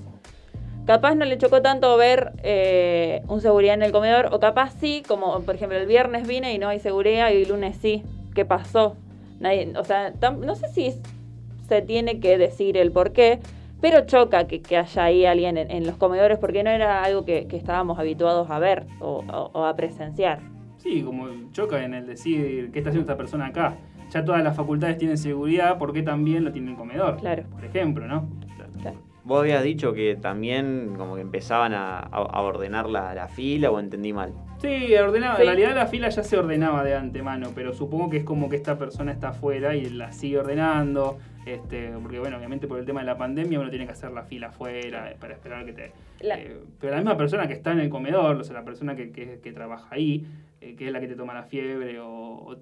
capaz no le chocó tanto ver eh, un seguridad en el comedor, o capaz sí, como por ejemplo el viernes vine y no hay seguridad y el lunes sí. ¿Qué pasó? Nadie, o sea, tam- no sé si se tiene que decir el por qué, pero choca que, que haya ahí alguien en, en los comedores porque no era algo que, que estábamos habituados a ver o, o- o a presenciar.
Sí, como choca en el decir qué está haciendo esta persona acá.
ya todas las facultades tienen seguridad, ¿por qué también lo tienen comedor?
Claro.
Por ejemplo, ¿no?
Vos habías dicho que también como que empezaban a, a ordenar la, la, fila o entendí mal.
Sí, ordenaba. En realidad la fila ya se ordenaba de antemano, pero supongo que es como que esta persona está afuera y la sigue ordenando. Este, porque bueno, obviamente por el tema de la pandemia uno tiene que hacer la fila afuera para esperar que te... Eh, pero la misma persona que está en el comedor, o sea, la persona que, que, trabaja ahí, eh, que es la que te toma la fiebre o,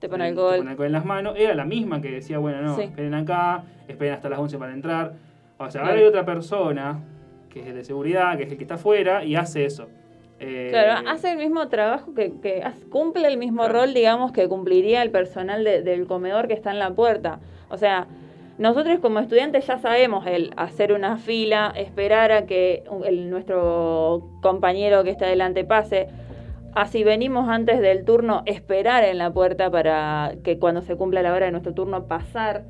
te pone alcohol.
Te pone en las manos, era la misma que decía, bueno, no, esperen acá, esperen hasta las 11 para entrar. O sea, ahora hay otra persona que es el de seguridad, que es el que está afuera y hace eso.
Eh, claro, hace el mismo trabajo que, cumple el mismo rol, digamos, que cumpliría el personal del comedor que está en la puerta. O sea, nosotros como estudiantes ya sabemos el hacer una fila, esperar a que el, nuestro compañero que está adelante pase. Así venimos antes del turno, esperar en la puerta para que cuando se cumpla la hora de nuestro turno pasar.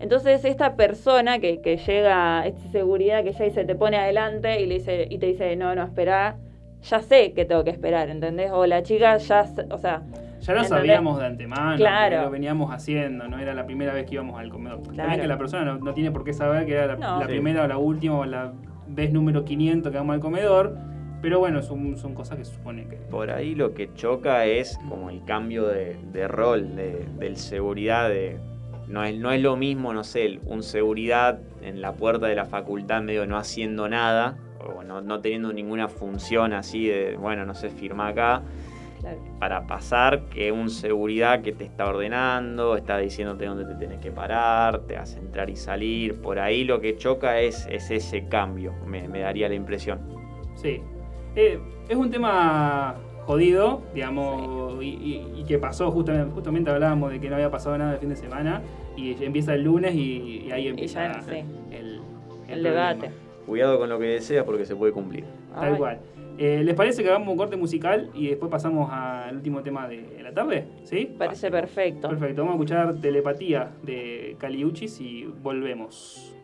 Entonces esta persona que, que llega, esta seguridad que ya se te pone adelante y, le dice, y te dice, no, no, espera, ya sé que tengo que esperar, ¿entendés? O la chica ya, o sea...
Ya lo sabíamos de antemano, claro. lo veníamos haciendo, no era la primera vez que íbamos al comedor. Claro. que la persona no, tiene por qué saber que era la, primera o la última o la vez número 500 que vamos al comedor, pero bueno, son, son cosas que se supone que...
Por ahí lo que choca es como el cambio de, de rol, de, del seguridad, de no es, no es lo mismo, no sé, un seguridad en la puerta de la facultad medio no haciendo nada, o no, no teniendo ninguna función así de, bueno, no sé, firma acá, para pasar que un seguridad que te está ordenando, está diciéndote dónde te tienes que parar, te hace entrar y salir, por ahí lo que choca es, es ese cambio, me, daría la impresión.
Sí, eh, es un tema jodido, digamos, y, que pasó, justamente, justamente hablábamos de que no había pasado nada el fin de semana, y empieza el lunes y, ahí empieza
el, debate.
Cuidado con lo que deseas porque se puede cumplir.
Tal cual. Eh, ¿Les parece que hagamos un corte musical y después pasamos al último tema de la tarde? ¿Sí?
Parece perfecto.
Perfecto, vamos a escuchar Telepatía de Caliuchis y volvemos.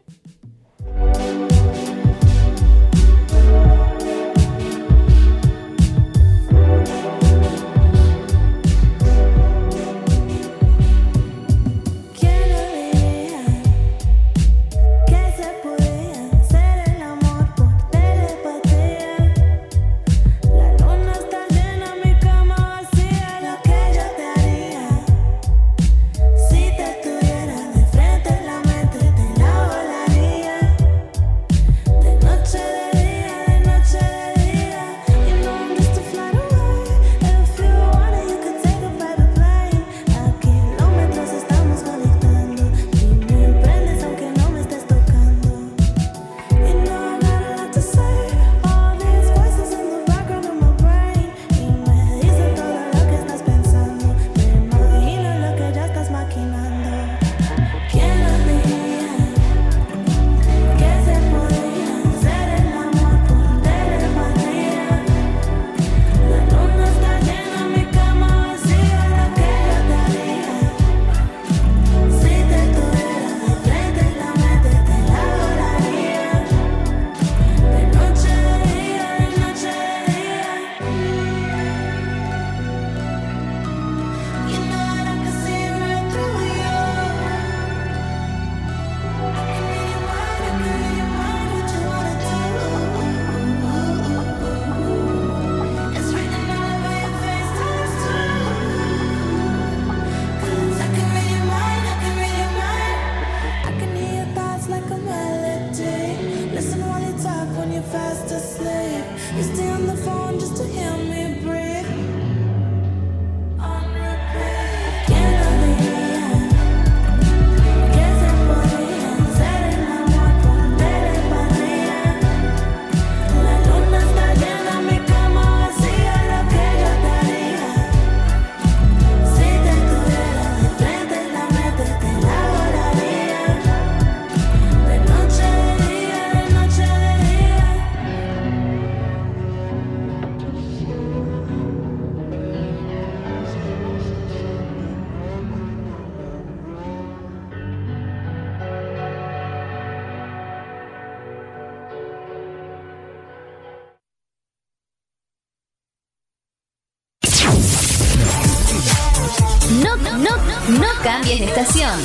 Estación.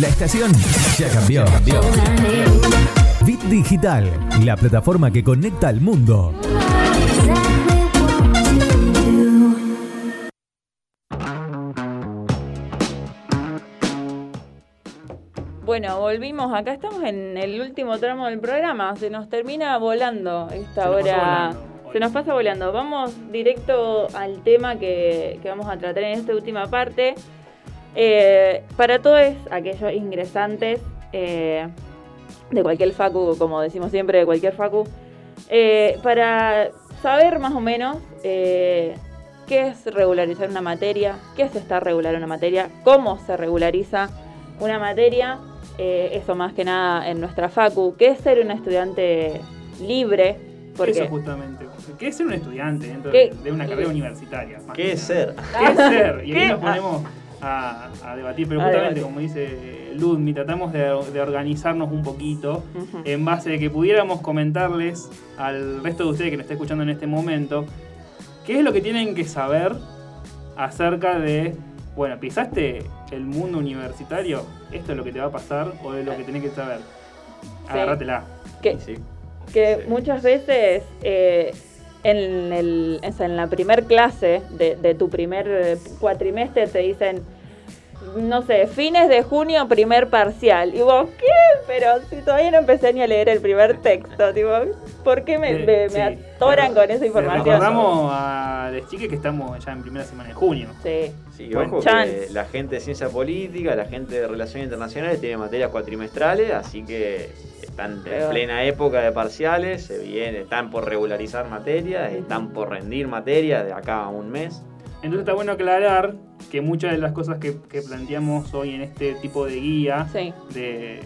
La estación ya cambió. Bit Digital, la plataforma que conecta al mundo.
Bueno, volvimos. Acá estamos en el último tramo del programa. Se nos termina volando esta
Se nos pasó
hora.
volando.
Se nos pasa volando. Vamos directo al tema que, que vamos a tratar en esta última parte. Eh, para todos aquellos ingresantes eh, de cualquier facu, como decimos siempre, de cualquier facu, eh, para saber más o menos eh, qué es regularizar una materia, qué es estar regular una materia, cómo se regulariza una materia, eh, eso más que nada en nuestra facu, qué es ser un estudiante libre, porque
Eso justamente. ¿Qué es ser un estudiante dentro
¿Qué?
de, una carrera universitaria?
¿Qué es ser?
¿Qué es ser? Y ahí nos ponemos a, a debatir. Pero
A
justamente,
debatir.
como dice Ludmi, tratamos de, de organizarnos un poquito en base de que pudiéramos comentarles al resto de ustedes que nos está escuchando en este momento qué es lo que tienen que saber acerca de, bueno, pisaste el mundo universitario, esto es lo que te va a pasar o es lo que tenés que saber. Agárratela.
que,
Sí.
que
Sí.
muchas veces eh, en, el, en la primer clase de, de tu primer eh, cuatrimestre te dicen, no sé, fines de junio, primer parcial. Y vos, ¿qué? Pero si todavía no empecé ni a leer el primer texto, tipo, ¿por qué me, me- atoran con esa información?
recordamos a los chiques que estamos ya en primera semana de junio.
Sí.
Sí,
Bueno,
ojo
chan.
que la gente de ciencia política, la gente de relaciones internacionales tiene materias cuatrimestrales, así que están
Pero-
en plena época de parciales, se viene, están por regularizar materias, están por rendir materias de acá a un mes.
Entonces está bueno aclarar que muchas de las cosas que, que planteamos hoy en este tipo de guía
Sí.
de,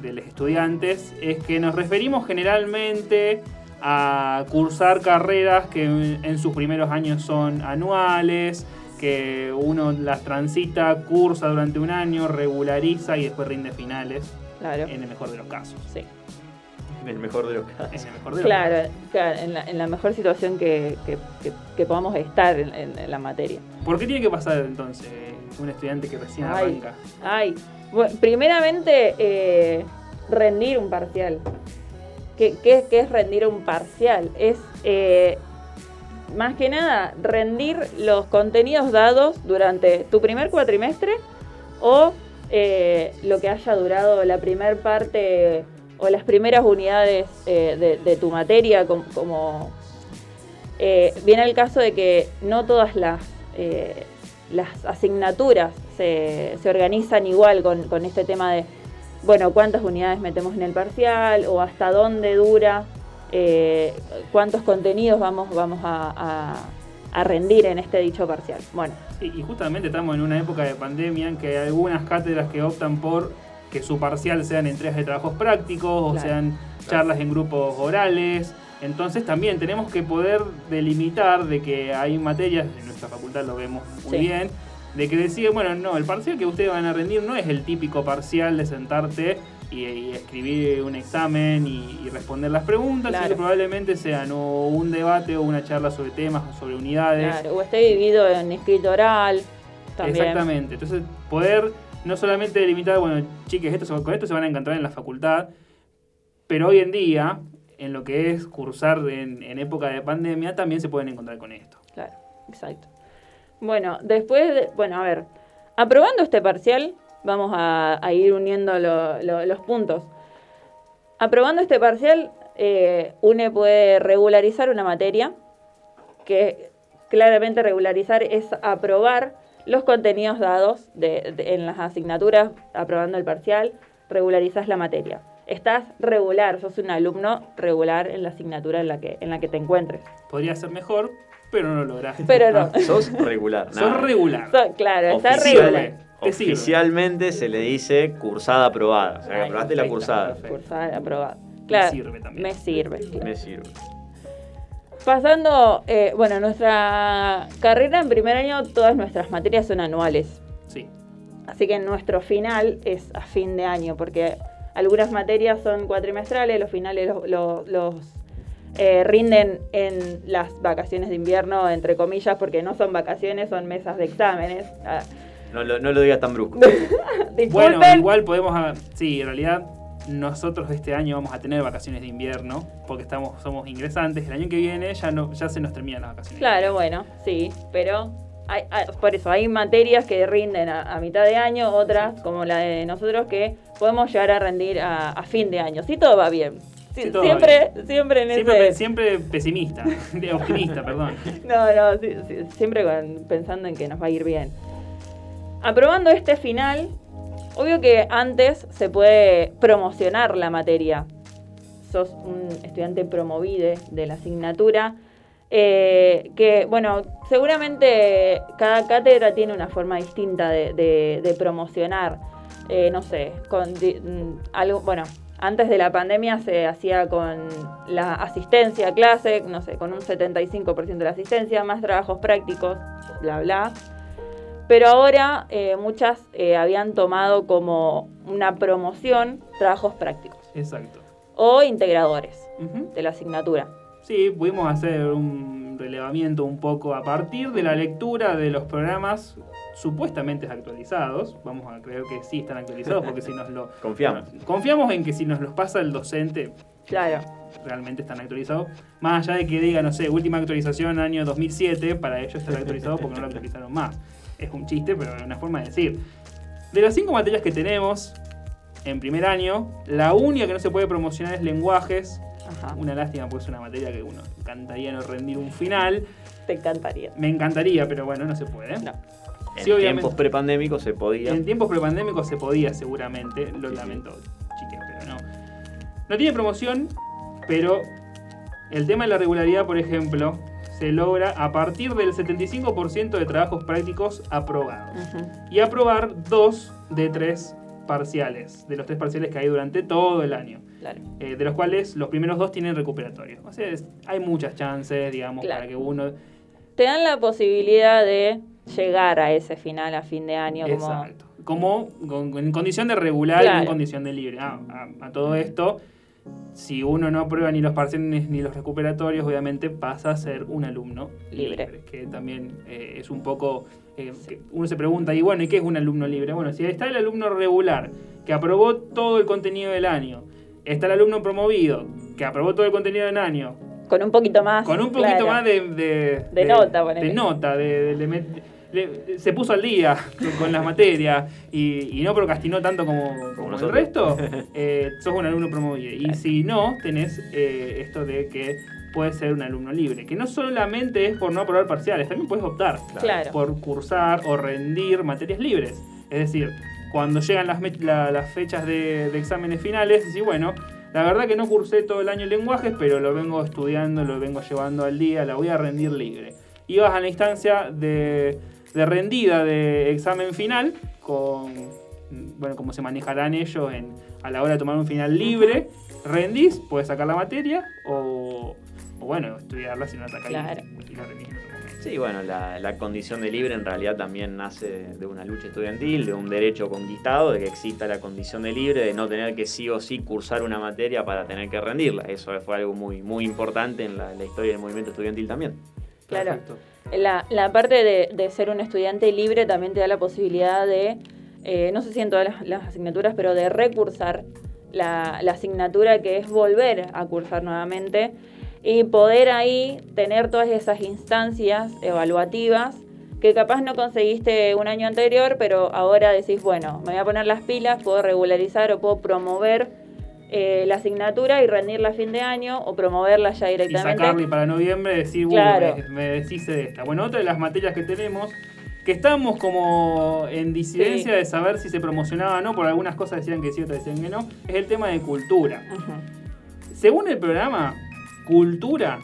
de los estudiantes es que nos referimos generalmente a cursar carreras que en sus primeros años son anuales, que uno las transita, cursa durante un año, regulariza y después rinde finales,
Claro.
en el mejor de los casos.
Sí.
En el mejor de los casos.
En el mejor de los
Claro,
casos.
claro, en, la, en la mejor situación que, que- que- que podamos estar en- en- en la materia.
¿Por qué tiene que pasar entonces un estudiante que recién
Ay.
arranca?
Ay, bueno, primeramente, eh, rendir un parcial. ¿Qué, qué- qué es rendir un parcial? Es, eh, más que nada, rendir los contenidos dados durante tu primer cuatrimestre o eh, lo que haya durado la primer parte o las primeras unidades eh, de, tu materia, com- como, eh, viene el caso de que no todas las, eh, las asignaturas se, se organizan igual con, con este tema de, bueno, cuántas unidades metemos en el parcial o hasta dónde dura, cuántos contenidos vamos, vamos a, a- rendir en este dicho parcial. Bueno,
Sí, y justamente estamos en una época de pandemia en que hay algunas cátedras que optan por que su parcial sean entregas de trabajos prácticos o sean charlas en grupos orales. Entonces también tenemos que poder delimitar de que hay materias, en nuestra facultad lo vemos muy
Sí.
bien, de que decir, bueno, no, el parcial que ustedes van a rendir no es el típico parcial de sentarte y, y escribir un examen y, y responder las preguntas, sino que probablemente sean o un debate o una charla sobre temas o sobre unidades.
claro, o esté dividido en escrito oral también.
Exactamente. Entonces, poder no solamente delimitar, bueno, chiques, esto, con esto se van a encontrar en la facultad, pero hoy en día, en lo que es cursar en, época de pandemia, también se pueden encontrar con esto.
Claro, exacto. Bueno, después, de- bueno, a ver, aprobando este parcial, vamos a, ir uniendo lo- lo- los puntos. Aprobando este parcial, eh, UNE puede regularizar una materia, que claramente regularizar es aprobar los contenidos dados de- de- en las asignaturas, aprobando el parcial, regularizas la materia. Estás regular, sos un alumno regular en la asignatura en la que, en la que te encuentres.
Podría ser mejor, pero no lo lograste.
Pero no. [laughs]
Sos regular.
Sos regular.
So- claro, está
Oficial-
regular.
Oficialmente se le dice cursada aprobada. O sea, que
Ay,
aprobaste la cursada.
perfecto.
Cursada, aprobada. Claro,
sirve también.
Me sirve. claro.
Me sirve.
Pasando, eh, bueno, nuestra carrera en primer año, todas nuestras materias son anuales.
Sí.
Así que nuestro final es a fin de año, porque algunas materias son cuatrimestrales, los finales los, los- los, eh, rinden en las vacaciones de invierno, entre comillas, porque no son vacaciones, son mesas de exámenes. Ah,
No, lo- no lo digas tan brusco. [laughs]
Bueno, igual podemos. Sí, en realidad nosotros este año vamos a tener vacaciones de invierno porque estamos somos ingresantes. El año que viene ya no ya se nos terminan las vacaciones.
Claro, bueno, sí, pero hay, hay- por eso hay materias que rinden a, a mitad de año, otras como la de nosotros que podemos llegar a rendir a, a fin de año. Si todo va bien. Sí,
Si todo va
siempre, siempre en
Siempre,
ese...
siempre pesimista, [laughs] optimista, perdón. [laughs]
No, no, siempre con- pensando en que nos va a ir bien. Aprobando este final, obvio que antes se puede promocionar la materia. Sos un estudiante promovide de la asignatura. eh, que, bueno, seguramente cada cátedra tiene una forma distinta de, promocionar. Eh, no sé, con mm, algo, bueno, antes de la pandemia se hacía con la asistencia a clase, no sé, con un 75% de asistencia, más trabajos prácticos, bla, bla. Pero ahora eh, muchas eh, habían tomado como una promoción trabajos prácticos
Exacto.
o integradores de la asignatura.
Sí, pudimos hacer un relevamiento un poco a partir de la lectura de los programas supuestamente actualizados. Vamos a creer que sí están actualizados porque si nos lo... [laughs]
Confiamos.
Confiamos en que si nos los pasa el docente
Claro,
realmente están actualizados. Más allá de que diga, no sé, última actualización año 2007, para ellos estar actualizado porque no lo actualizaron más. Es un chiste, pero es una forma de decir. De las cinco materias que tenemos en primer año, la única que no se puede promocionar es lenguajes.
ajá.
Una lástima, pues es una materia que uno encantaría no rendir un final.
Te encantaría.
Me encantaría, pero bueno, no se puede.
No.
En
Sí,
tiempos prepandémicos se podía.
En tiempos prepandémicos se podía seguramente, lo lamento, chique, pero no. No tiene promoción, pero el tema de la regularidad, por ejemplo, se logra a partir del 75% de trabajos prácticos aprobados. Y aprobar dos de tres parciales, de los tres parciales que hay durante todo el año.
Claro.
eh, de los cuales los primeros dos tienen recuperatorio. O sea, es- hay muchas chances, digamos,
Claro.
para que uno...
Te dan la posibilidad de llegar a ese final a fin de año como
Exacto. Como con- en condición de regular y en condición de libre. Ah, a, a todo esto, si uno no aprueba ni los parciales ni los recuperatorios, obviamente pasa a ser un alumno libre.
Libre.
que también eh, es un poco. eh, uno se pregunta, y bueno, ¿y qué es un alumno libre? Bueno, si está el alumno regular, que aprobó todo el contenido del año, está el alumno promovido, que aprobó todo el contenido del año,
con un poquito más.
con un poquito
claro.
más de, de,
De nota, ponele.
de nota, de, de- le se puso al día con, las materias y, y no procrastinó tanto como, como el resto, [laughs] eh, sos un alumno promovido. Y si no, tenés eh, esto de que puedes ser un alumno libre, que no solamente es por no aprobar parciales, también puedes optar
Claro.
por cursar o rendir materias libres. Es decir, cuando llegan las, me- la- las fechas de, de exámenes finales, decís, bueno, la verdad que no cursé todo el año lenguajes, pero lo vengo estudiando, lo vengo llevando al día, la voy a rendir libre. Y vas a la instancia de, de rendida de examen final, con, bueno, como se manejarán ellos en, a la hora de tomar un final libre, rendís, puedes sacar la materia o, o bueno, estudiarla si no
Claro.
y la rendís momento.
Sí, bueno, la, la condición de libre en realidad también nace de una lucha estudiantil, de un derecho conquistado, de que exista la condición de libre, de no tener que sí o sí cursar una materia para tener que rendirla. Eso fue algo muy, muy importante en la, la historia del movimiento estudiantil también.
Claro.
Perfecto.
La, la parte de, de ser un estudiante libre también te da la posibilidad de, eh, no sé si en todas las, las asignaturas, pero de recursar la, la asignatura que es volver a cursar nuevamente y poder ahí tener todas esas instancias evaluativas que capaz no conseguiste un año anterior, pero ahora decís, bueno, me voy a poner las pilas, puedo regularizar o puedo promover eh, la asignatura y rendirla a fin de año o promoverla ya
y
directamente.
sacarle para noviembre decir,
Claro.
bueno, me, me deshice de esta. Bueno, otra de las materias que tenemos, que estamos como en disidencia
Sí.
de saber si se promocionaba o no, por algunas cosas decían que sí, otras decían que no, es el tema de cultura. Según el programa, cultura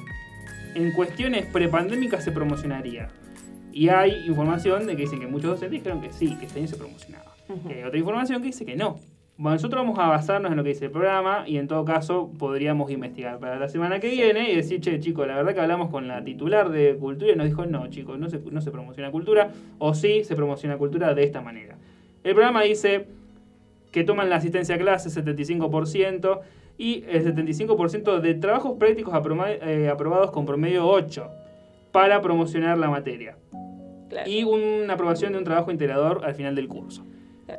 en cuestiones prepandémicas se promocionaría. Y hay información de que dicen que muchos docentes dijeron que sí, que este año se promocionaba.
Ujú.
Eh, otra información que dice que no. Bueno, nosotros vamos a basarnos en lo que dice el programa y en todo caso podríamos investigar para la semana que viene y decir, che, chicos, la verdad que hablamos con la titular de cultura y nos dijo, no, chicos, no se, no se promociona cultura, o sí se promociona cultura de esta manera. El programa dice que toman la asistencia a clase 75%, y el 75% de trabajos prácticos eh, aprobados con promedio 8 para promocionar la materia. Y una aprobación de un trabajo integrador al final del curso.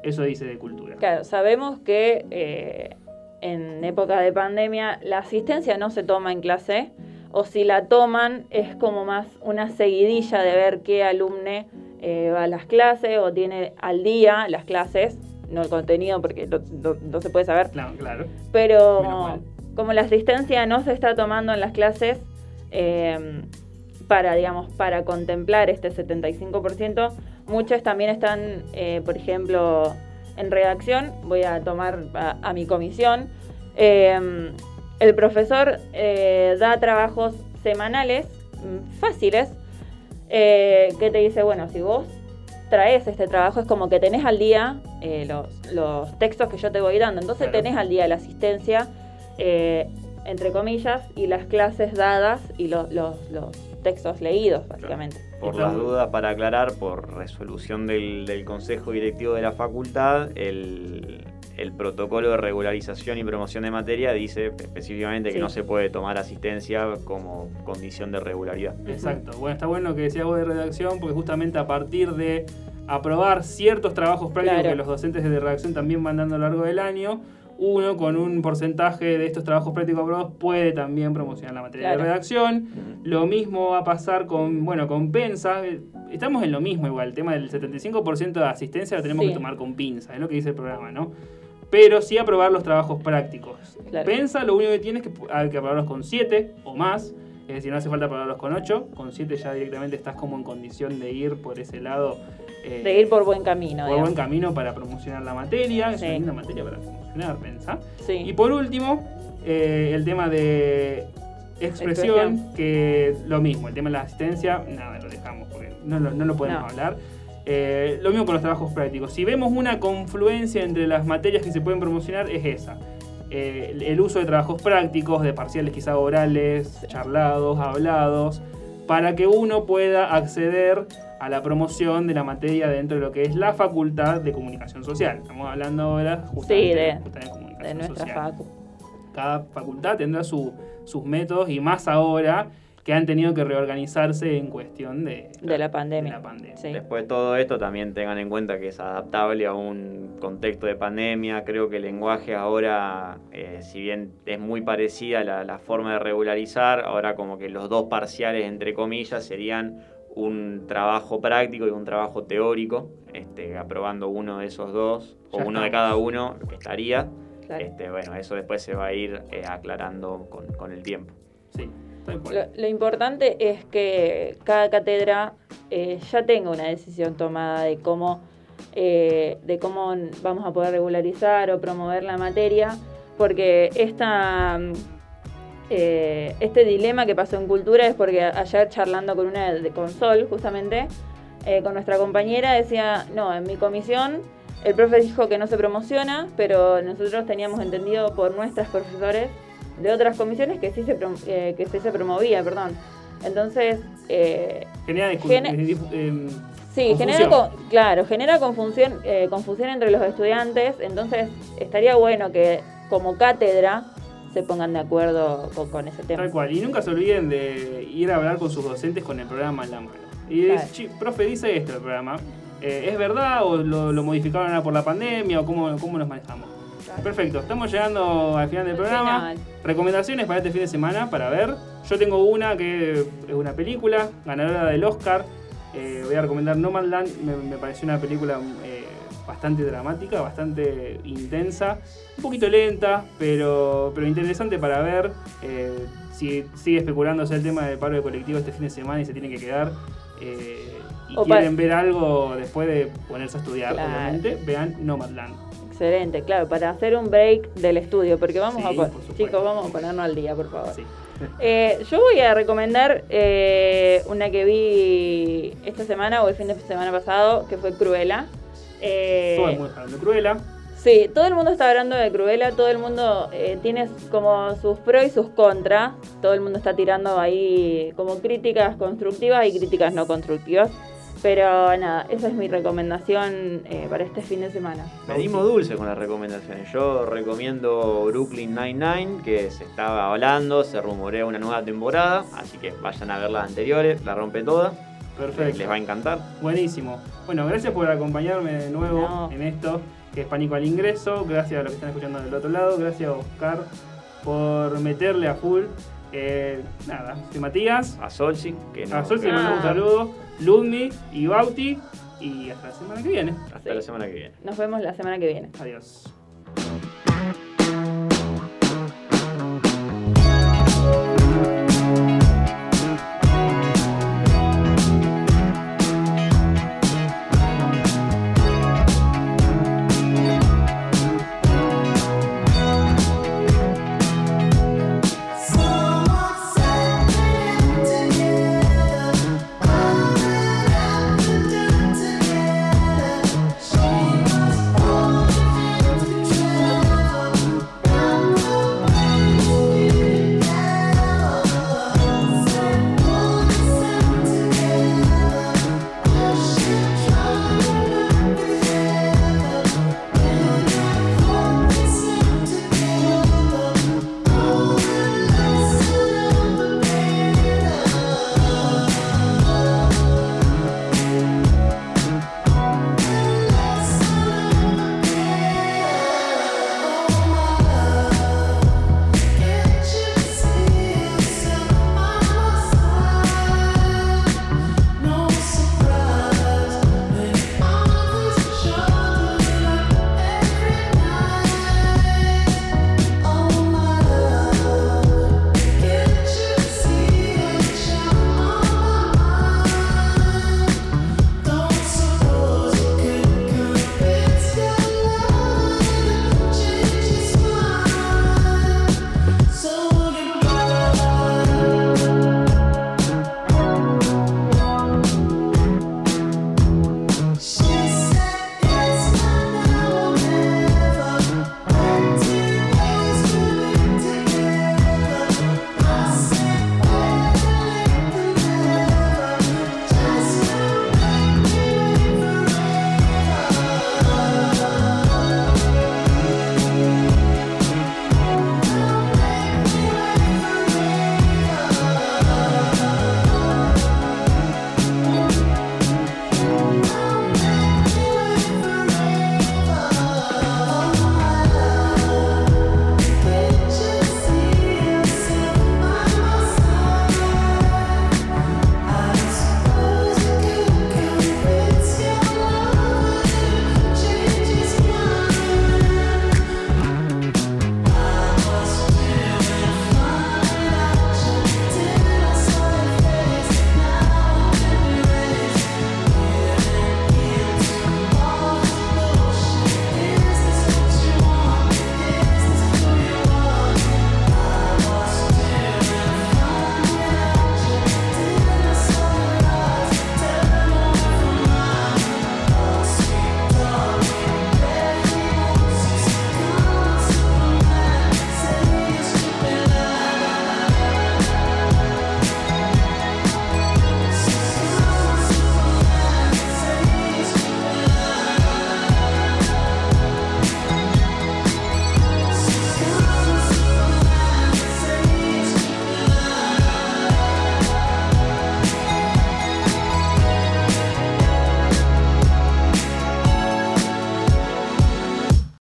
Eso dice de cultura.
Claro, sabemos que eh, en época de pandemia la asistencia no se toma en clase, o si la toman es como más una seguidilla de ver qué alumne eh, va a las clases o tiene al día las clases, no el contenido porque no, se puede saber.
Claro, claro.
Pero como la asistencia no se está tomando en las clases, eh, para, digamos, para contemplar este 75%, muchos también están, eh, por ejemplo, en redacción, voy a tomar a, mi comisión, em, el profesor eh, da trabajos semanales mm, fáciles eh, que te dice, bueno, si vos traes este trabajo es como que tenés al día los, textos que yo te voy dando, entonces tenés al día la asistencia, entre comillas, y las clases dadas y los textos leídos, básicamente.
Por las dudas, para aclarar, por resolución del, Consejo Directivo de la Facultad, el, protocolo de regularización y promoción de materia dice específicamente que no se puede tomar asistencia como condición de regularidad.
Exacto. Bueno, está bueno que decías vos de redacción, porque justamente a partir de aprobar ciertos trabajos prácticos que los docentes de redacción también van dando a lo largo del año, uno con un porcentaje de estos trabajos prácticos aprobados puede también promocionar la materia de redacción. Lo mismo va a pasar con, bueno, con Pensa. Estamos en lo mismo igual, el tema del 75% de asistencia lo tenemos que tomar con pinza, es lo que dice el programa, ¿no? Pero sí aprobar los trabajos prácticos. Pensa lo único que tiene es que hay que aprobarlos con 7 o más. Es decir, no hace falta aprobarlos con 8. Con 7 ya directamente estás como en condición de ir por ese lado.
Eh, de ir por buen camino.
Por buen camino para promocionar la materia. Es una linda materia para y por último, eh, el tema de expresión, que lo mismo, el tema de la asistencia, nada, lo dejamos porque no, lo podemos hablar. Eh, lo mismo con los trabajos prácticos. Si vemos una confluencia entre las materias que se pueden promocionar, es esa. Eh, el uso de trabajos prácticos, de parciales quizá orales, charlados, hablados, para que uno pueda acceder a la promoción de la materia dentro de lo que es la Facultad de Comunicación Social. Estamos hablando ahora
justamente de, de, nuestra facu.
Cada facultad tendrá sus métodos y más ahora que han tenido que reorganizarse en cuestión de,
la pandemia.
Después de todo esto también tengan en cuenta que es adaptable a un contexto de pandemia. Creo que el lenguaje ahora, eh, si bien es muy parecida la, la forma de regularizar, ahora como que los dos parciales, entre comillas, serían un trabajo práctico y un trabajo teórico, este, aprobando uno de esos dos, o uno de cada uno, estaría. Este, bueno, eso después se va a ir eh, aclarando con, el tiempo.
Sí.
Lo, importante es que cada cátedra eh, ya tenga una decisión tomada de cómo, eh, de cómo vamos a poder regularizar o promover la materia, porque esta eh, este dilema que pasó en Cultura es porque ayer charlando con una de Consol, justamente, eh, con nuestra compañera, decía, no, en mi comisión el profe dijo que no se promociona, pero nosotros teníamos entendido por nuestros profesores de otras comisiones que sí se, eh, que sí se promovía, perdón. Entonces...
genera
Sí, genera, claro, genera confusión, confusión entre los estudiantes, entonces estaría bueno que como cátedra se pongan de acuerdo con, ese tema.
Tal cual, y nunca se olviden de ir a hablar con sus docentes con el programa en la mano. Y decir, profe, dice esto el programa, eh, ¿es verdad o lo, modificaron por la pandemia o cómo, cómo nos manejamos? Perfecto, estamos llegando al final del programa. Recomendaciones para este fin de semana para ver. Yo tengo una que es una película, ganadora del Oscar. Eh, voy a recomendar Nomadland, me, me pareció una película eh, bastante dramática, bastante intensa, un poquito lenta, pero, pero interesante para ver. Eh, si sigue especulándose el tema del paro de colectivo este fin de semana y se tiene que quedar. Eh, y quieren ver algo después de ponerse a estudiar, obviamente, vean Nomadland.
Excelente, claro, para hacer un break del estudio, porque vamos a chicos, vamos a ponernos al día, por favor. [laughs] Eh, yo voy a recomendar una que vi esta semana o el fin de semana pasado, que fue Cruella.
Eh, todo el mundo está hablando de Cruella.
Sí, todo el mundo está hablando de Cruella, todo el mundo eh, tiene como sus pros y sus contras, todo el mundo está tirando ahí como críticas constructivas y críticas no constructivas. Pero nada, esa es mi recomendación eh, para este fin de semana.
Pedimos dulce con las recomendaciones. Yo recomiendo Brooklyn Nine-Nine, que se estaba hablando, se rumorea una nueva temporada, así que vayan a ver las anteriores, la rompe toda.
Perfecto.
Les va a encantar.
Buenísimo. Bueno, gracias por acompañarme de nuevo
No.
en esto, que es Pánico al Ingreso. Gracias a los que están escuchando del otro lado. Gracias a Oscar por meterle a full. Eh, nada, soy Matías.
A Solsi, que no.
A Sol se le
Ah.
mandó un saludo. Ludmi y Bauti. Y hasta la semana que viene.
Hasta la semana que viene.
Nos vemos la semana que viene.
Adiós.